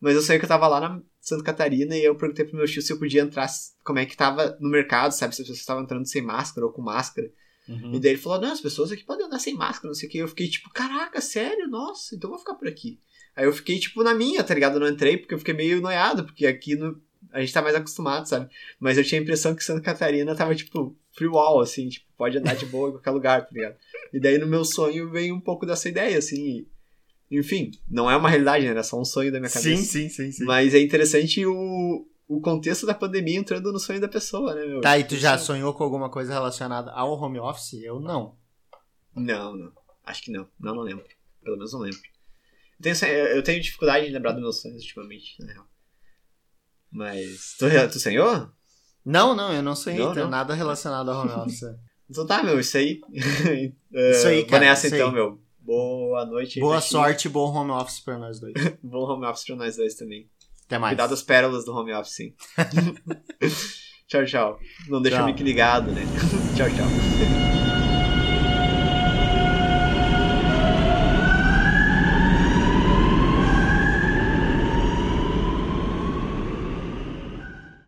mas eu sonhei que eu tava lá na Santa Catarina e eu perguntei pro meu tio se eu podia entrar, como é que tava no mercado, sabe? Se as pessoas estavam entrando sem máscara ou com máscara. Uhum. E daí ele falou: não, as pessoas aqui podem andar sem máscara, não sei o que. Eu fiquei tipo, caraca, sério? Nossa, então eu vou ficar por aqui. Aí eu fiquei, tipo, na minha, tá ligado? Eu não entrei porque eu fiquei meio noiado, porque aqui no... a gente tá mais acostumado, sabe? Mas eu tinha a impressão que Santa Catarina tava, tipo, free wall, assim, tipo, pode andar de boa em qualquer lugar, tá ligado? E daí no meu sonho veio um pouco dessa ideia, assim. e- Enfim, não é uma realidade, né? Era só um sonho da minha cabeça. Sim, sim, sim, sim. Mas é interessante o, o contexto da pandemia entrando no sonho da pessoa, né, meu? Tá, e tu já Isso- sonhou com alguma coisa relacionada ao home office? Eu não. Não, não. Acho que não. Não, não lembro. Pelo menos não lembro. Eu tenho, eu tenho dificuldade em lembrar dos meus sonhos ultimamente, na real. Mas. Tu, tu sonhou? Não, não, eu não sonhei, Não, tenho não. nada relacionado ao home office. <laughs> Então tá, meu, isso aí. <laughs> Isso aí, Vou cara, nessa isso então, aí. meu. Boa noite. Boa ti. sorte e bom home office pra nós dois. <laughs> Bom home office pra nós dois também. Até mais. Cuidado das pérolas do home office, sim. <laughs> <laughs> tchau, tchau. Não deixa Tchau. o mic ligado, né? tchau, tchau.